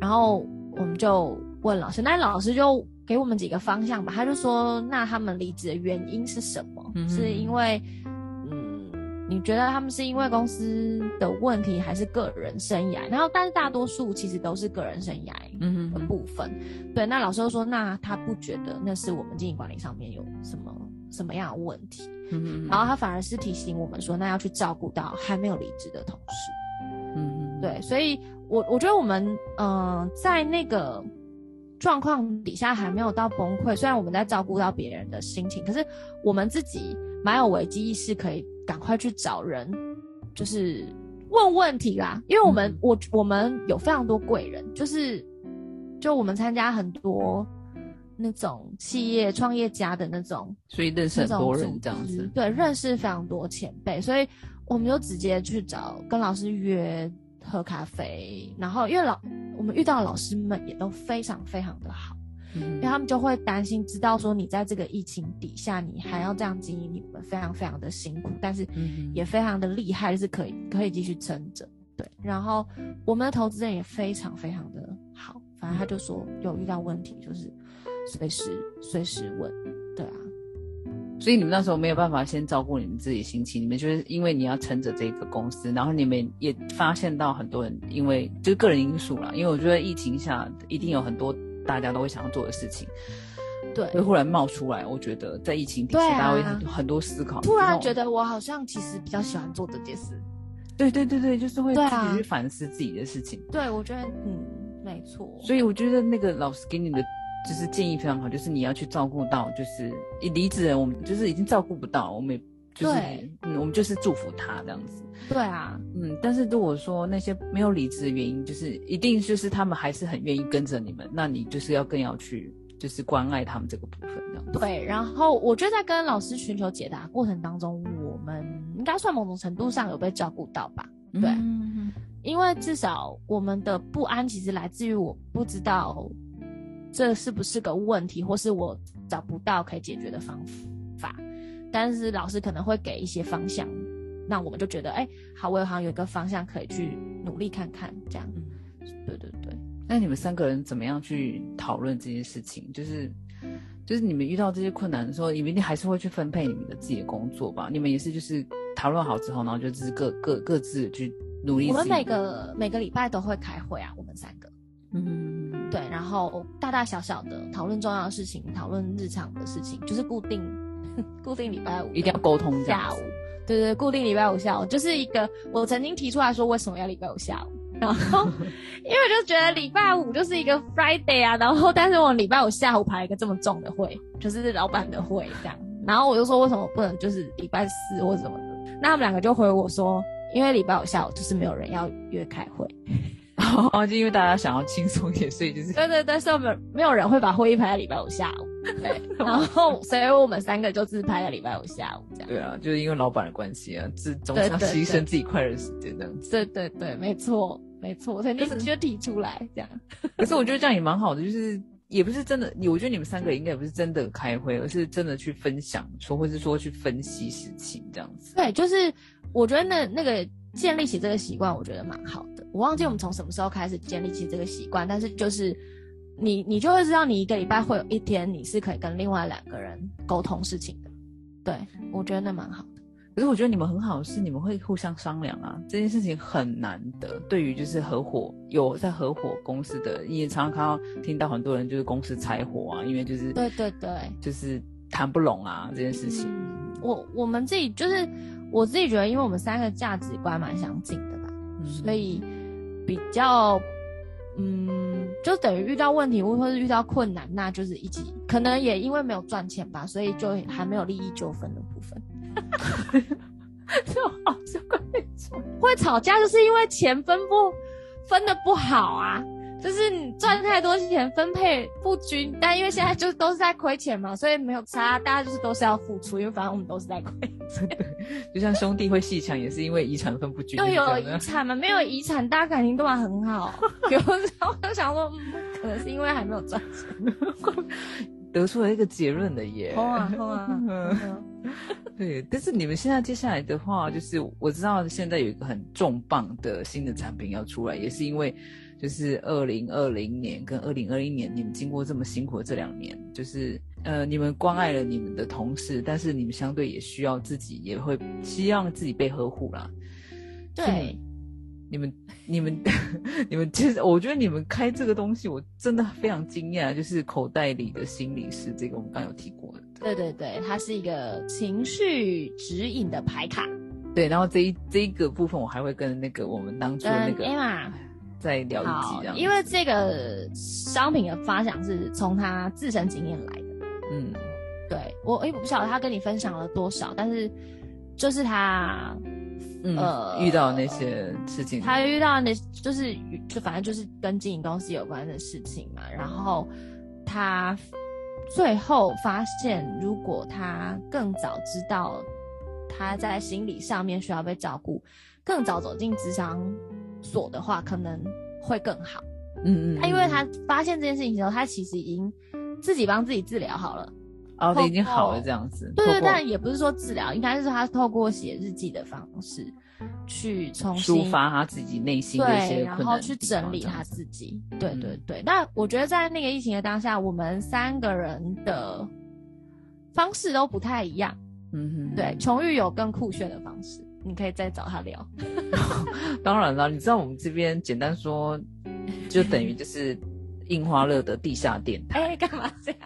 然后我们就问老师，那老师就给我们几个方向吧，他就说，那他们离职的原因是什么？嗯是因为，嗯，你觉得他们是因为公司的问题，还是个人生涯？然后，但是大多数其实都是个人生涯的部分。对，那老师就说，那他不觉得那是我们经营管理上面有什么什么样的问题，嗯哼，然后他反而是提醒我们说，那要去照顾到还没有离职的同事。嗯哼，对，所以我我觉得我们嗯、呃在那个状况底下还没有到崩溃，虽然我们在照顾到别人的心情，可是我们自己蛮有危机意识，可以赶快去找人，就是问问题啦。因为我们、嗯我我们有非常多贵人，就是就我们参加很多那种企业创业家的那种所以认识很多人这样子。对，认识非常多前辈，所以我们就直接去找跟老师约喝咖啡，然后因为老我们遇到的老师们也都非常非常的好，因为嗯他们就会担心，知道说你在这个疫情底下，你还要这样经营，你们非常非常的辛苦，但是嗯也非常的厉害，就是可以可以继续撑着。对，然后我们的投资人也非常非常的好，反正他就说有遇到问题就是随时随时问，对啊。所以你们那时候没有办法先照顾你们自己心情，你们就是因为你要撑着这个公司，然后你们也发现到很多人因为就是个人因素啦，因为我觉得疫情下一定有很多大家都会想要做的事情对，会忽然冒出来。我觉得在疫情底下，啊大家会很多很多思考，突然觉得我好像其实比较喜欢做这件事。对对对对，就是会自己去反思自己的事情。对，我觉得嗯，没错。所以我觉得那个老师给你的就是建议非常好，就是你要去照顾到，就是离职人，我们就是已经照顾不到，我们也就是对嗯，我们就是祝福他这样子。对啊，嗯，但是如果说那些没有理智的原因，就是一定就是他们还是很愿意跟着你们，那你就是要更要去就是关爱他们这个部分这样子。对。然后我觉得在跟老师寻求解答过程当中，我们应该算某种程度上有被照顾到吧。对嗯因为至少我们的不安其实来自于我不知道这是不是个问题，或是我找不到可以解决的方法。但是老师可能会给一些方向，那我们就觉得，哎，好，我好像有一个方向可以去努力看看，这样。对对对。那你们三个人怎么样去讨论这件事情？就是就是你们遇到这些困难的时候，你们一定还是会去分配你们的自己的工作吧？你们也是就是讨论好之后，然后就是各各各自去努力。我们每个每个礼拜都会开会啊，我们三个。嗯，对，然后大大小小的讨论重要的事情，讨论日常的事情，就是固定 [LAUGHS] 固定礼拜五一定要沟通这样。下午。，对对，固定礼拜五下午，就是一个我曾经提出来说为什么要礼拜五下午，然后 [LAUGHS] 因为我就觉得礼拜五就是一个 Friday 啊，然后但是我礼拜五下午排一个这么重的会，就是老板的会这样，然后我就说为什么不能就是礼拜四或什么的，那他们两个就回我说，因为礼拜五下午就是没有人要约开会，[LAUGHS] 哦，就因为大家想要轻松一点，所以就是对对对，所以没有没有人会把会议排在礼拜五下午，对，[LAUGHS] 然后所以我们三个就自拍了礼拜五下午这样。对啊，就是因为老板的关系啊，自总是要对对对牺牲自己快乐的时间这样子。对对对，没错没错，所以你就提出来这样。[LAUGHS] 可是我觉得这样也蛮好的，就是也不是真的，我觉得你们三个应该也不是真的开会，而是真的去分享，说或是说去分析事情这样子。对，就是我觉得那那个建立起这个习惯，我觉得蛮好的。我忘记我们从什么时候开始建立起这个习惯，但是就是你你就会知道，你一个礼拜会有一天你是可以跟另外两个人沟通事情的。对，我觉得那蛮好的。可是我觉得你们很好是，你们会互相商量啊，这件事情很难得。对于就是合伙有在合伙公司的，你也常常看到听到很多人就是公司拆伙啊，因为就是对对对，就是谈不拢啊这件事情。嗯，我我们自己就是我自己觉得，因为我们三个价值观蛮相近的吧，嗯所以比较，嗯，就等于遇到问题或者是遇到困难，那就是一起，可能也因为没有赚钱吧，所以就还没有利益纠纷的部分。[LAUGHS] 就好像会吵会吵架就是因为钱分不分的不好啊，就是你赚太多钱分配不均，但因为现在就都是在亏钱嘛，所以没有差，大家就是都是要付出，因为反正我们都是在亏。[LAUGHS] 真的，就像兄弟会细抢，也是因为遗产分不均。都有遗产嘛，没有遗产，大家感情都还很好。有时候我就想说，嗯，可能是因为还没有赚钱。[LAUGHS] 得出了一个结论的耶。好啊好啊！对，但是你们现在接下来的话，就是我知道现在有一个很重磅的新的产品要出来，也是因为就是二零二零年跟二零二一年，你们经过这么辛苦的这两年，就是呃，你们关爱了你们的同事，但是你们相对也需要自己也会希望自己被呵护啦。对，你们你们 [LAUGHS] 你们其实，我觉得你们开这个东西，我真的非常惊讶，就是口袋里的心理师，这个我们刚刚有提过的。对对对，它是一个情绪指引的牌卡。对，然后这一这一个部分，我还会跟那个我们当初那个 Emma 再聊一集这样，，因为这个商品的发想是从他自身经验来的。嗯对我，诶，我不晓得他跟你分享了多少，但是就是他嗯、呃遇到那些事情，他遇到那，就是就反正就是跟经营公司有关的事情嘛。然后他最后发现，如果他更早知道他在心理上面需要被照顾，更早走进职场所的话，可能会更好。嗯嗯，他因为他发现这件事情之后，他其实已经自己帮自己治疗好了。哦，他已经好了这样子，对对，但也不是说治疗，应该是他透过写日记的方式去重新抒发他自己内心的一对，些然后去困难的地方整理他自己。对嗯对对，那我觉得在那个疫情的当下，我们三个人的方式都不太一样。嗯哼，对，琼玉有更酷炫的方式，你可以再找他聊。[LAUGHS] 当然了，你知道我们这边简单说，就等于就是印花乐的地下电台。哎，干嘛这样？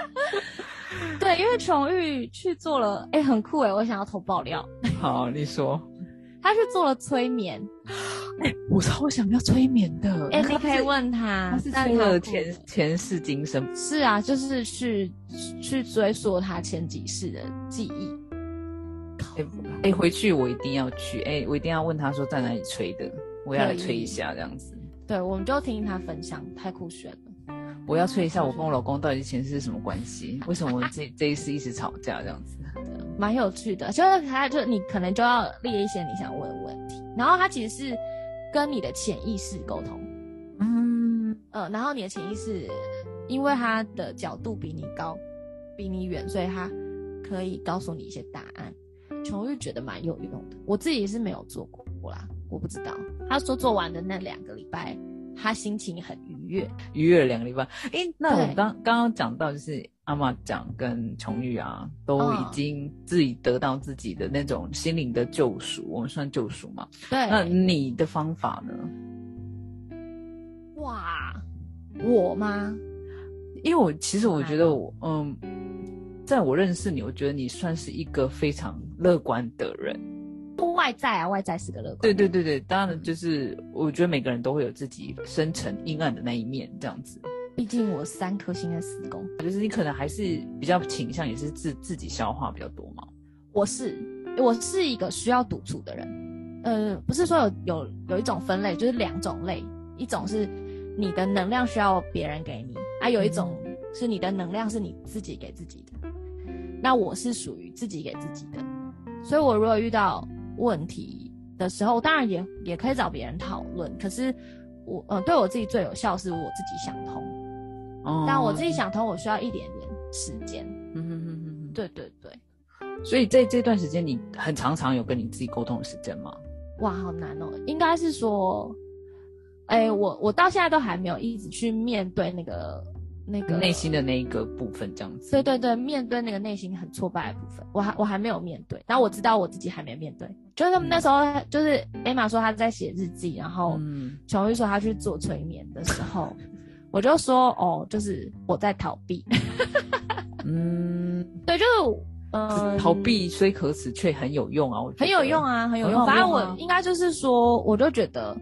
[LAUGHS] 对，因为琼玉去做了，哎，很酷哎，我想要投爆料，好，你说，[LAUGHS] 他去做了催眠。哎我超想要催眠的。哎，他你可以是问他，他是但催了前前世今生，是啊，就是去去追溯他前几世的记忆。哎、哎回去我一定要去，哎、我一定要问他说在哪里吹的，我要来吹一下这样子。对，我们就听他分享，太酷炫了。我要吹一下我跟我老公到底以前是什么关系？为什么我们这这一次一直吵架这样子？[LAUGHS] 蛮有趣的，就是他就你可能就要列一些你想问的问题，然后他其实是跟你的潜意识沟通，嗯，呃，然后你的潜意识因为他的角度比你高，比你远，所以他可以告诉你一些答案。琼玉觉得蛮有用的，我自己是没有做过啦，我不知道。他说做完的那两个礼拜，他心情很愉悦。愉悦了两个礼拜。哎、那我们对刚刚刚讲到就是阿妈讲跟琼玉啊，都已嗯经自己得到自己的那种心灵的救赎，我们算救赎嘛？对，那你的方法呢？哇，我吗？因为我其实我觉得我嗯，在我认识你，我觉得你算是一个非常乐观的人。外在啊，外在是个乐观。对对对对，当然就是我觉得每个人都会有自己深沉阴暗的那一面，这样子。毕竟我三颗星的四宫，就是你可能还是比较倾向也是自自己消化比较多嘛。我是我是一个需要独处的人。呃，不是说有有有一种分类，就是两种类，一种是你的能量需要别人给你，啊，有一种是你的能量是你自己给自己的。那我是属于自己给自己的，所以我如果遇到问题的时候，当然也也可以找别人讨论，可是我呃对我自己最有效是我自己想通。哦但我自己，想通，我需要一点点时间。嗯哼哼哼哼。对对对，所以在这段时间，你很常常有跟你自己沟通的时间吗？哇，好难哦。应该是说，哎，我我到现在都还没有一直去面对那个那个内心的那一个部分，这样子。对对对，面对那个内心很挫败的部分，我还我还没有面对。然后我知道我自己还没面对。就是那时候，就是艾玛说她在写日记，然后嗯，琼玉说她去做催眠的时候，我就说哦，就是我在逃避。嗯，[LAUGHS] 对，就是嗯，逃避虽可耻，却很有用啊！很有用。啊，很有用。反正我应该就是说，我就觉得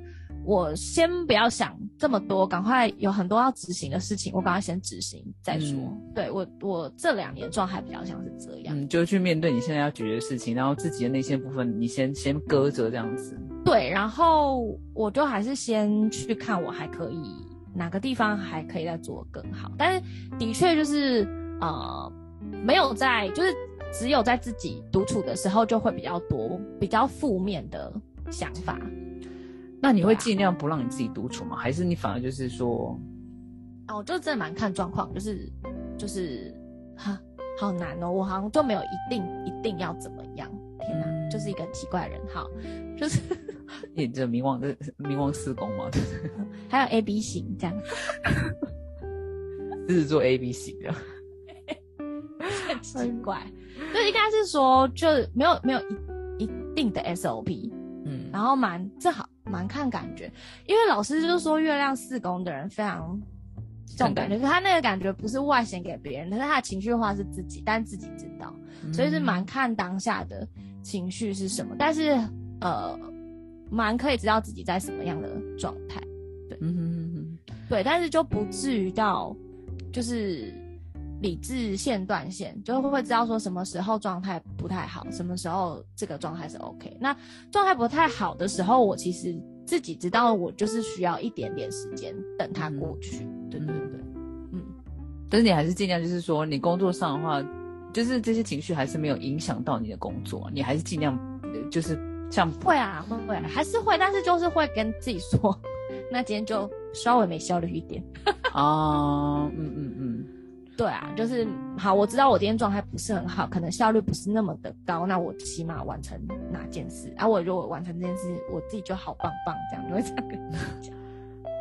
我先不要想这么多，赶快有很多要执行的事情，我赶快先执行再说。嗯对我，我这两年状态比较像是这样。嗯，就去面对你现在要解决的事情，然后自己的内心部分，你先先搁着这样子。对，然后我就还是先去看我还可以哪个地方还可以再做更好。但是的确就是呃，没有在就是只有在自己独处的时候，就会比较多比较负面的想法。那你会尽量不让你自己独处吗？还是你反而就是说，哦，就真的蛮看状况，就是就是哈，好难哦，我好像就没有一定一定要怎么样。天哪，嗯就是一个很奇怪的人。好，就是 [LAUGHS] 你这冥王的冥王四宫吗？[LAUGHS] 还有 A B 型这样，[LAUGHS] 狮子座 A B 型的。很奇怪。就应该是说，就没有没有一一定的 S O P，嗯，然后蛮正好蛮看感觉，因为老师就说月亮四宫的人非常这种感觉，可是他那个感觉不是外显给别人，但是他的情绪化是自己，但自己知道，所以是蛮看当下的情绪是什么，但是呃，蛮可以知道自己在什么样的状态，对。嗯哼哼哼。对，但是就不至于到就是理智线断线，就会知道说什么时候状态不太好，什么时候这个状态是 OK。那状态不太好的时候，我其实自己知道，我就是需要一点点时间等它过去。对对对，嗯，但是你还是尽量就是说，你工作上的话，就是这些情绪还是没有影响到你的工作，你还是尽量呃就是像会啊，会会还是会，但是就是会跟自己说，[LAUGHS] 那今天就稍微没效率一点。啊，[LAUGHS] 嗯嗯嗯，对啊，就是好，我知道我今天状态不是很好，可能效率不是那么的高，那我起码完成哪件事啊？我如果完成这件事，我自己就好棒棒，这样就会这样跟自己讲。[LAUGHS]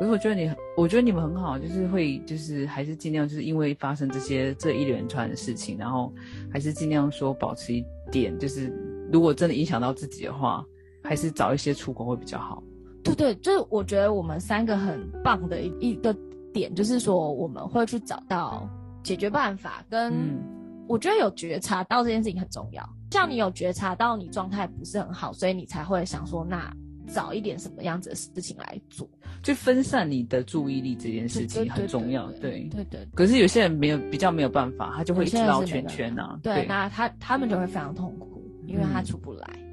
可是我觉得你，我觉得你们很好，就是会，就是还是尽量，就是因为发生这些这一连串的事情，然后还是尽量说保持一点，就是如果真的影响到自己的话，还是找一些出口会比较好。对对，就是我觉得我们三个很棒的一一个点，就是说我们会去找到解决办法，跟嗯我觉得有觉察到这件事情很重要。像你有觉察到你状态不是很好，所以你才会想说，那找一点什么样子的事情来做。就分散你的注意力这件事情很重要，对对。对对可是有些人没有比较没有办法，他就会绕圈圈啊，对，那他他们就会非常痛苦，因为他嗯出不来。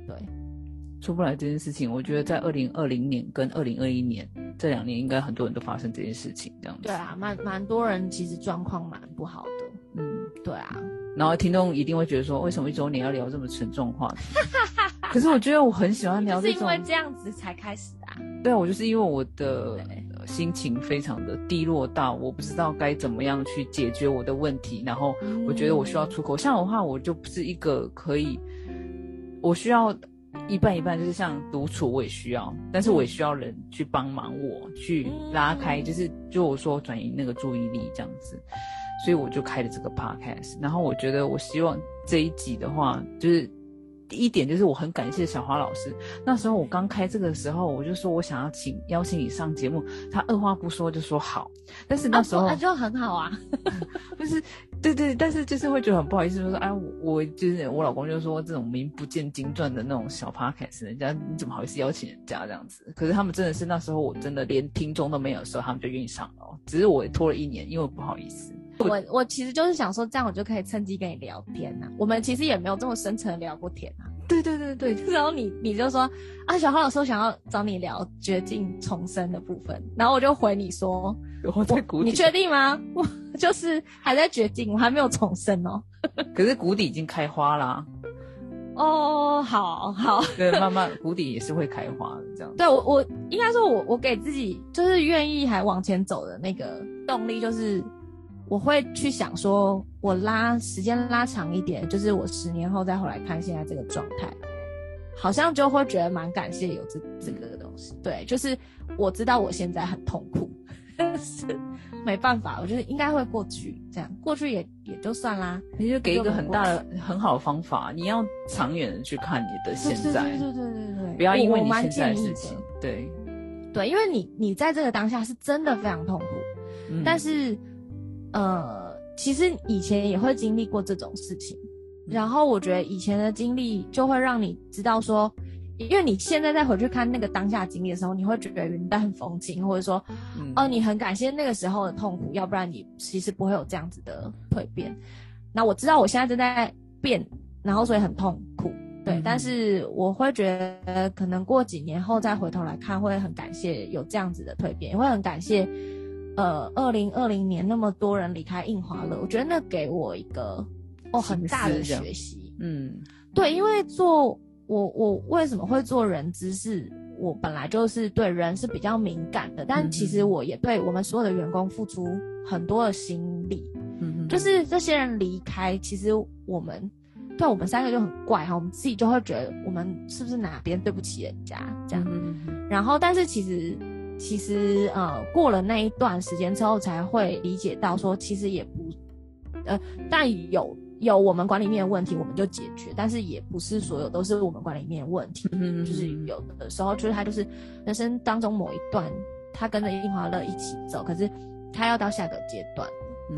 对，出不来这件事情，我觉得在二零二零年跟二零二一年这两年，应该很多人都发生这件事情，这样子。对啊，蛮蛮多人其实状况蛮不好的。嗯，对啊，然后听众一定会觉得说，为什么一周年要聊这么沉重的话题？[LAUGHS] 可是我觉得我很喜欢聊这种，是因为这样子才开始啊。对啊，我就是因为我的心情非常的低落到我不知道该怎么样去解决我的问题，然后我觉得我需要出口。像我的话，我就不是一个可以，我需要一半一半，就是像独处我也需要，但是我也需要人去帮忙我去拉开，就是就我说转移那个注意力这样子，所以我就开了这个 podcast。然后我觉得我希望这一集的话，就是第一点就是我很感谢小花老师。那时候我刚开这个时候，我就说我想要请邀请你上节目，他二话不说就说好。但是那时候就很好啊，[LAUGHS] 就是对对，但是就是会觉得很不好意思，说哎，我就是我老公就说这种名不见经传的那种小 podcast，人家你怎么好意思邀请人家这样子？可是他们真的是那时候我真的连听众都没有的时候，他们就愿意上了。只是我拖了一年，因为不好意思。我我其实就是想说，这样我就可以趁机跟你聊天呐。我们其实也没有这么深层聊过天啊。对对对对，然后你你就说啊，小花老师想要找你聊绝境重生的部分，然后我就回你说，我在谷底，你确定吗？我就是还在绝境，我还没有重生哦。[LAUGHS] 可是谷底已经开花啦。哦，好好，对，慢慢谷底也是会开花的，这样。对我我应该说，我我给自己就是愿意还往前走的那个动力就是。我会去想说，我拉时间拉长一点，就是我十年后再回来看现在这个状态，好像就会觉得蛮感谢有这这个东西。对，就是我知道我现在很痛苦，[LAUGHS] 是没办法，我觉得应该会过去，这样过去也也就算啦。你就给一个很大的很好的方法，你要长远的去看你的现在，对对对对对，不要因为你现在的事情，对对，因为你你在这个当下是真的非常痛苦，但是。呃，其实以前也会经历过这种事情，然后我觉得以前的经历就会让你知道说，因为你现在再回去看那个当下经历的时候，你会觉得云淡风轻，或者说，哦，你很感谢那个时候的痛苦，要不然你其实不会有这样子的蜕变。那我知道我现在正在变，然后所以很痛苦，对，但是我会觉得可能过几年后再回头来看，会很感谢有这样子的蜕变，也会很感谢。呃，二零二零年那么多人离开印华乐，我觉得那给我一个哦很大的学习。嗯，对，因为做我我为什么会做人资？是我本来就是对人是比较敏感的，但其实我也对我们所有的员工付出很多的心力。嗯，就是这些人离开，其实我们对我们三个就很怪哈，我们自己就会觉得我们是不是哪边对不起人家这样。然后，但是其实。其实，呃，过了那一段时间之后，才会理解到说，其实也不，呃，但有有我们管理面的问题，我们就解决，但是也不是所有都是我们管理面的问题，嗯，就是有的时候，就是他就是人生当中某一段，他跟着印华乐一起走，可是他要到下个阶段，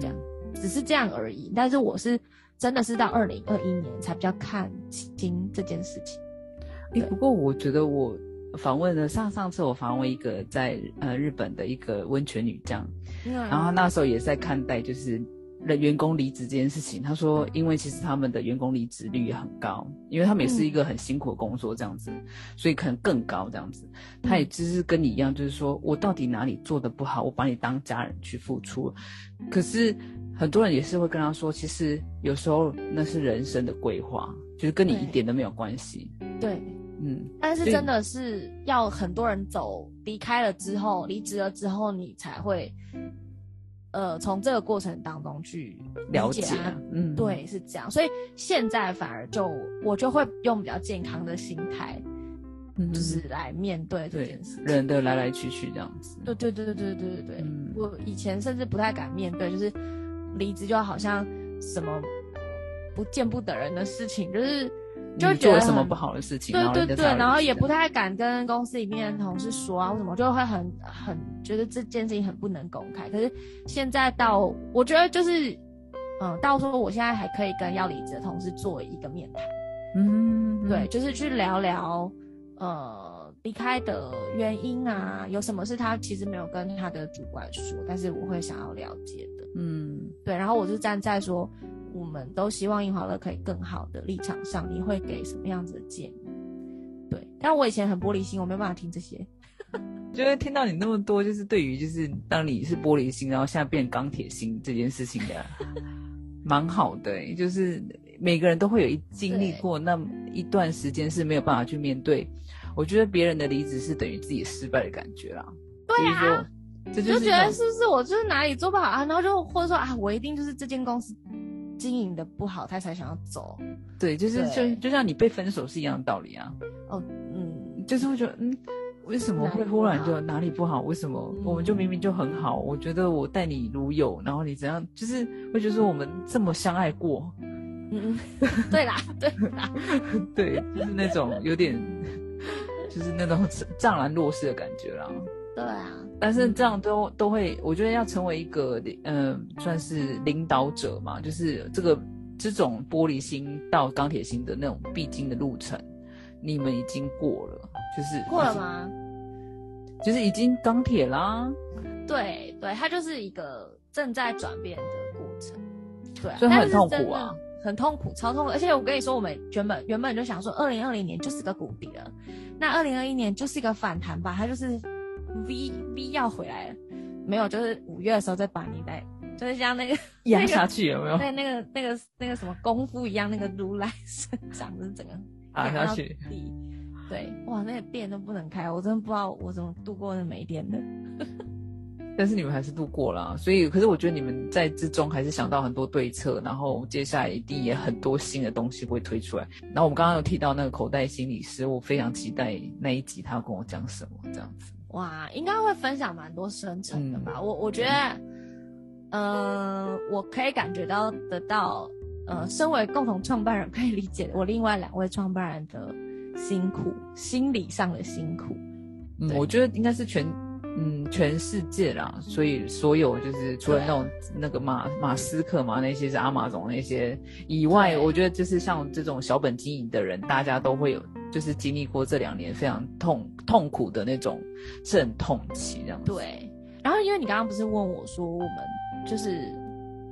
这样，只是这样而已。但是我是真的是到二零二一年才比较看清这件事情。哎，不过我觉得我。访问了上上次我访问一个在呃日本的一个温泉女将，然后那时候也在看待就是人员工离职这件事情。他说，因为其实他们的员工离职率也很高，因为他们也是一个很辛苦的工作这样子，所以可能更高这样子。他也只是跟你一样，就是说我到底哪里做的不好，我把你当家人去付出。可是很多人也是会跟他说，其实有时候那是人生的规划，就是跟你一点都没有关系。对。嗯，但是真的是要很多人走离开了之后，离职了之后，你才会，呃，从这个过程当中去了解。嗯，对，是这样。所以现在反而就我就会用比较健康的心态，就是来面对这件事。人的来来去去这样子。对对对对对对对对。我以前甚至不太敢面对，就是离职就好像什么不见不得人的事情，就是。就做了什么不好的事情，对对对，然后也不太敢跟公司里面的同事说啊，为什么就会很很觉得这件事情很不能公开。可是现在到我觉得就是，嗯，到时候我现在还可以跟要离职的同事做一个面谈，嗯，对，就是去聊聊，呃，离开的原因啊，有什么是他其实没有跟他的主管说，但是我会想要了解的，嗯，对，然后我就站在说。我们都希望印华乐可以更好的立场上，你会给什么样子的建议？对，但我以前很玻璃心，我没办法听这些。觉 [LAUGHS] 得听到你那么多，就是对于就是当你是玻璃心，然后现在变钢铁心这件事情的，[LAUGHS] 蛮好的。就是每个人都会有一经历过那一段时间是没有办法去面对。我觉得别人的离职是等于自己失败的感觉啦。对啊，就觉得是不是我就是哪里做不好啊？然后就或者说啊，我一定就是这间公司。经营的不好，他才想要走。对，就是就就像你被分手是一样的道理啊。哦，嗯，就是会觉得，嗯，为什么会忽然就哪里不好？为什么我们就明明就很好？我觉得我待你如友，然后你怎样？就是会觉得说我们这么相爱过，嗯，[LAUGHS] 对啦，对啦，对，就是那种有点，就是那种 [LAUGHS] 怅然若失的感觉啦。对啊，但是这样都都会，我觉得要成为一个嗯，算是领导者嘛，就是这个这种玻璃心到钢铁心的那种必经的路程，你们已经过了，就是过了吗？就是已经钢铁啦。对对，它就是一个正在转变的过程。对，所以很痛苦啊，很痛苦，超痛苦。而且我跟你说，我们原本原本就想说，二零二零年就是个谷底了，那二零二一年就是一个反弹吧，它就是。V V 要回来了，没有，就是五月的时候再把你再，就是像那个 [LAUGHS] 压下去有没有？对，那个那个那个什么功夫一样，那个如来神掌是整个 [LAUGHS] 压下去。对，哇，那个店都不能开，我真的不知道我怎么度过那没电的。[LAUGHS] 但是你们还是度过了，所以可是我觉得你们在之中还是想到很多对策，然后接下来一定也很多新的东西会推出来。然后我们刚刚有提到那个口袋心理师，我非常期待那一集他要跟我讲什么这样子。哇，应该会分享蛮多深层的吧？我我觉得，呃，我可以感觉到得到，呃，身为共同创办人可以理解我另外两位创办人的辛苦，心理上的辛苦。嗯，我觉得应该是全，嗯，全世界啦。所以所有就是除了那种那个马马斯克嘛，那些是阿马总那些以外，我觉得就是像这种小本经营的人，大家都会有。就是经历过这两年非常痛痛苦的那种阵痛期，这样子。对。然后，因为你刚刚不是问我说，我们就是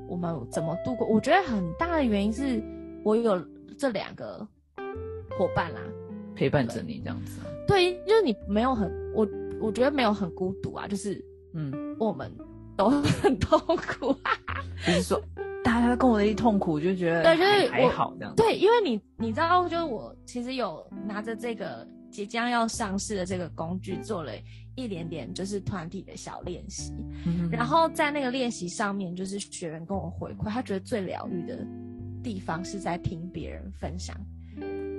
我们怎么度过？我觉得很大的原因是我有这两个伙伴啦，陪伴着你这样子。对，就是你没有很我，我觉得没有很孤独啊，就是嗯，我们都 [LAUGHS] 很痛苦。就是说。大家跟我的一痛苦，就觉得对，就是还好这样。对，因为你你知道，就是我其实有拿着这个即将要上市的这个工具，做了一点点就是团体的小练习。嗯然后在那个练习上面，就是学员跟我回馈，他觉得最疗愈的地方是在听别人分享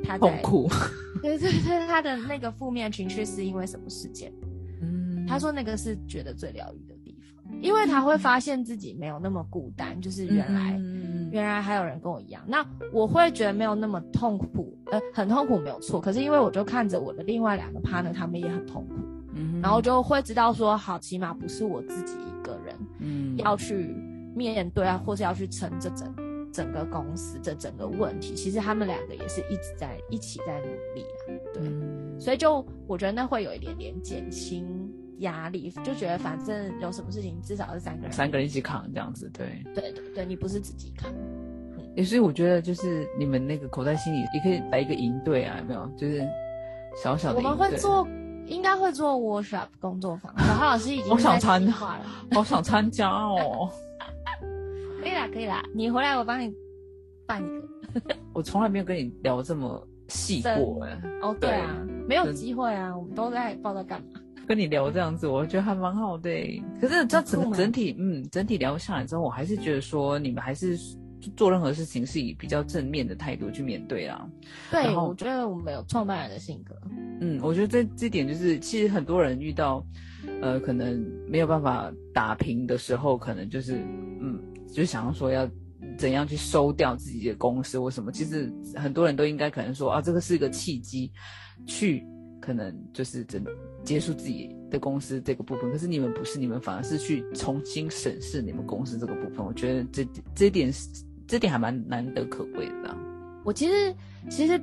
他痛苦。[LAUGHS] 对对对，他的那个负面情绪是因为什么事件？嗯，他说那个是觉得最疗愈的。因为他会发现自己没有那么孤单，就是原来原来还有人跟我一样。那我会觉得没有那么痛苦，呃，很痛苦没有错。可是因为我就看着我的另外两个 partner，他们也很痛苦，然后就会知道说，好，起码不是我自己一个人，嗯，要去面对啊，或是要去撑这整整个公司这整个问题。其实他们两个也是一直在一起在努力啊，对，所以就我觉得那会有一点点减轻。压力就觉得反正有什么事情至少是三个人，三个人一起扛这样子，对，对对对，你不是自己扛。也所以我觉得就是你们那个口袋心里也可以来一个营队啊，有没有？就是小小的。我们会做，应该会做 workshop 工作坊。小浩老师已经 [LAUGHS] 好想参加了，好想参加哦。[LAUGHS] 可以啦，可以啦，你回来我帮你办一个。[LAUGHS] 我从来没有跟你聊这么细过哎。哦，对啊，没有机会啊，我们都在不知道在干嘛。跟你聊这样子，我觉得还蛮好的。可是这整整体，嗯，整体聊下来之后，我还是觉得说，你们还是做任何事情是以比较正面的态度去面对啦。对，我觉得我们有创办人的性格。嗯，我觉得这这点就是，其实很多人遇到，呃，可能没有办法打平的时候，可能就是，嗯，就想要说要怎样去收掉自己的公司或什么。其实很多人都应该可能说啊，这个是一个契机，去。可能就是真结束自己的公司这个部分，可是你们不是，你们反而是去重新审视你们公司这个部分。我觉得这这点这点还蛮难得可贵的。我其实其实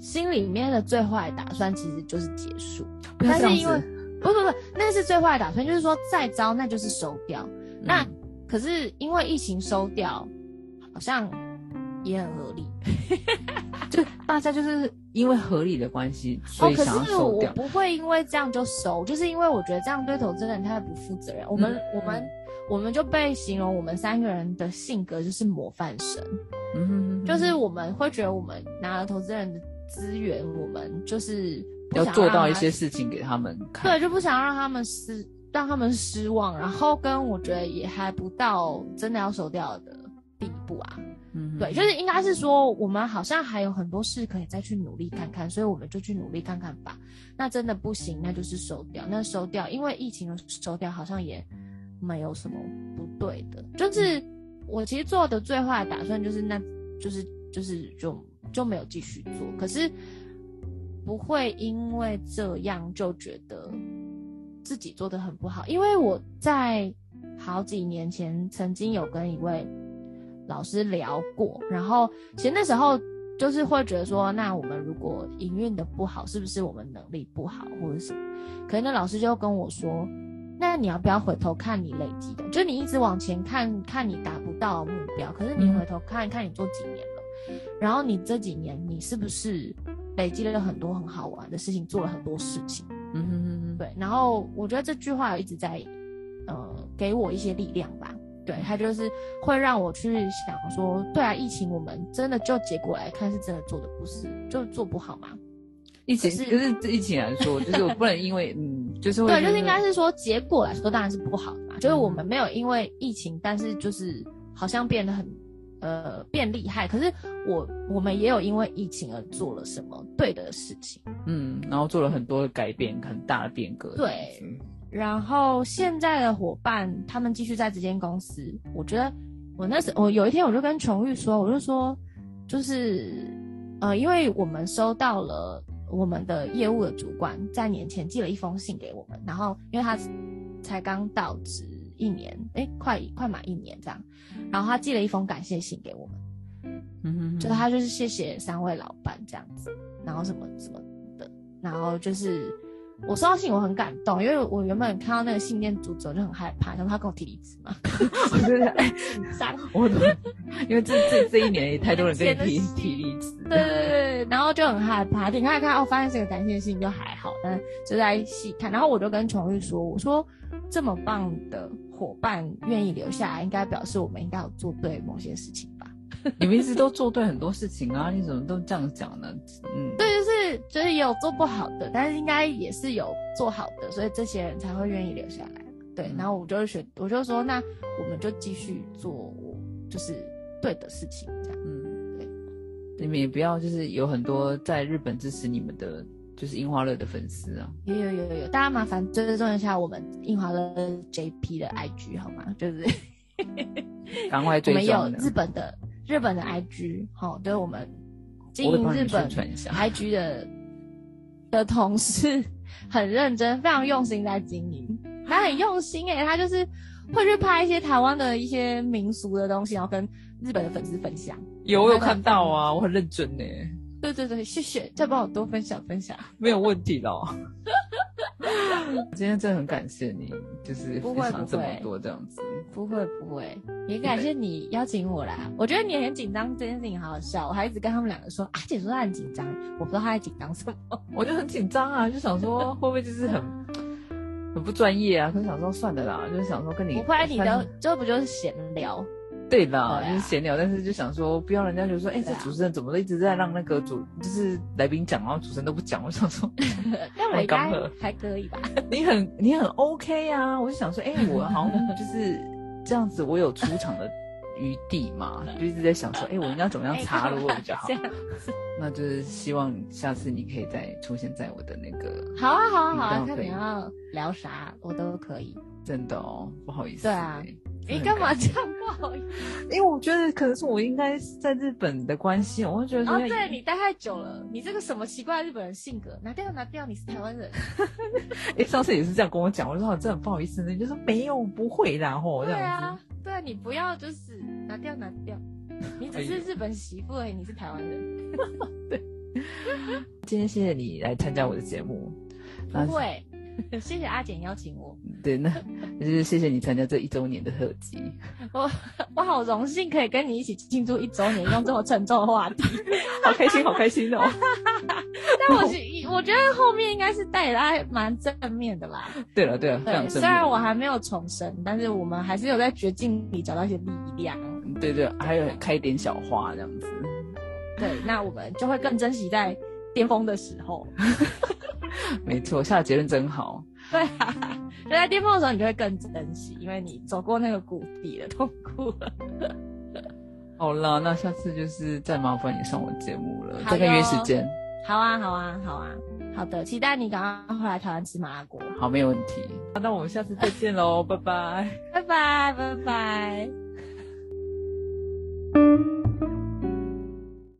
心里面的最坏打算其实就是结束，但是因为不不不，那是最坏的打算，就是说再招那就是收掉。那可是因为疫情收掉，好像也很合理。[LAUGHS] 就大家就是因为合理的关系，所以想要收掉。我不会因为这样就收，就是因为我觉得这样对投资人太不负责任。我们我们我们就被形容我们三个人的性格就是模范生，嗯哼，就是我们会觉得我们拿了投资人的资源，我们就是要做到一些事情给他们看，对，就不想让他们失让他们失望，然后跟我觉得也还不到真的要收掉的地步啊。嗯，对，就是应该是说，我们好像还有很多事可以再去努力看看，所以我们就去努力看看吧。那真的不行，那就是收掉。那收掉，因为疫情的收掉，好像也没有什么不对的。就是我其实做的最坏的打算，就是那就是就是就就没有继续做。可是不会因为这样就觉得自己做的很不好，因为我在好几年前曾经有跟一位老师聊过，然后其实那时候就是会觉得说，那我们如果营运的不好，是不是我们能力不好或者什么？可能那老师就跟我说，那你要不要回头看你累积的？就你一直往前看看你达不到目标，可是你回头看一看你做几年了，然后你这几年你是不是累积了很多很好玩的事情，做了很多事情？嗯哼哼哼，对，然后我觉得这句话有一直在，呃，给我一些力量吧。对，他就是会让我去想说，对啊，疫情我们真的就结果来看，是真的做的不是，就做不好吗？疫情可是就是这疫情来说，就是我不能因为嗯，就是会对，就是应该是说结果来说当然是不好的嘛，就是我们没有因为疫情，但是就是好像变得很呃变厉害，可是我我们也有因为疫情而做了什么对的事情。嗯，然后做了很多的改变，很大的变革。对然后现在的伙伴他们继续在这间公司，我觉得我那时我有一天我就跟琼玉说，我就说就是呃，因为我们收到了我们的业务的主管在年前寄了一封信给我们，然后因为他才刚到职一年，哎，快快满一年这样，然后他寄了一封感谢信给我们。嗯哼哼，就是他就是谢谢三位老板这样子，然后什么什么的，然后就是我收到信我很感动，因为我原本看到那个信件主轴就很害怕，然后他跟我提离职嘛，[LAUGHS] 我觉得哎，紧张。我，因为这这这一年也太多人跟你 [LAUGHS] 提提离职。对对对对，然后就很害怕，点开来看，哦，发现是个感谢信就还好，但就在细看，然后我就跟琼玉说，我说这么棒的伙伴愿意留下来，应该表示我们应该有做对某些事情吧。[LAUGHS] 你们一直都做对很多事情啊，你怎么都这样讲呢？嗯，对，就是就是也有做不好的，但是应该也是有做好的，所以这些人才会愿意留下来。对，嗯然后我就选，我就说，那我们就继续做就是对的事情，这样。嗯，对，你们也不要就是有很多在日本支持你们的，就是樱花乐的粉丝啊。有有有有有，大家麻烦追踪一下我们樱花乐 JP 的 IG 好吗？就是赶快 [LAUGHS] 我们有。日本的日本的 IG，好、就是我们经营日本 IG 的的同事很认真，非常用心在经营。他很用心诶、他就是会去拍一些台湾的一些民俗的东西，然后跟日本的粉丝分享。有我有看到啊，我很认真呢，对对对，谢谢，再帮我多分享分享。没有问题的哦。今天真的很感谢你，就是不会这么多这样子。不会不会，也感谢你邀请我啦。我觉得你很紧张，这件事情好好笑。我还一直跟他们两个说，阿姐说她很紧张，我不知道她在紧张什么。[LAUGHS] 我就很紧张啊，就想说 [LAUGHS] 会不会就是很很不专业啊？可是想说算的啦，就是想说跟你不会，你反的这不就是闲聊？对啦，对啊就是闲聊，但是就想说不要人家觉得说，哎、这主持人怎么都一直在让那个主就是来宾讲，然后主持人都不讲。我想说 [LAUGHS] 但我应该还可以吧？你很你很 OK 啊，我就想说，哎、我好像就是这样子，我有出场的余地嘛，[LAUGHS] 就一直在想说，哎、我应该怎么样插入会比较好那就是希望下次你可以再出现在我的那个，好啊，好啊，好啊，看你要聊啥，我都可以。真的哦，不好意思、对啊。哎你干嘛？这样不好意思？因为我觉得可能是我应该是在日本的关系，我会觉得哦，对你待太久了，你这个什么奇怪的日本人性格，拿掉拿掉，你是台湾人。[LAUGHS] 哎、上次也是这样跟我讲，我就说真的很不好意思，你就说没有，不会啦，吼，这对样子。啊，对啊，你不要就是拿掉拿掉，你只是日本媳妇而已，你是台湾人。[LAUGHS] 对 [LAUGHS] 今天谢谢你来参加我的节目，那不会，[LAUGHS] 谢谢阿简邀请我，对，那 [LAUGHS] 就是谢谢你参加这一周年的特辑。[LAUGHS] 我我好荣幸可以跟你一起庆祝一周年，用这么沉重的话题。好开心，好开心哦！但我是我觉得后面应该是带来蛮正面的啦。对了，对了，虽然。我还没有重生，但是我们还是有在绝境里找到一些力量。对对，还有开一点小花这样子。对，那我们就会更珍惜在巅峰的时候。[LAUGHS] 没错，下的结论真好。对啊，就在巅峰的时候，你就会更珍惜，因为你走过那个谷底的，痛苦了。好了，那下次就是再麻烦你上我节目了，好再跟约哟时间。好啊，好啊，好啊，好的，期待你赶快回来台湾吃麻辣锅。好，没有问题。那我们下次再见喽，[LAUGHS] 拜拜。拜拜，拜拜。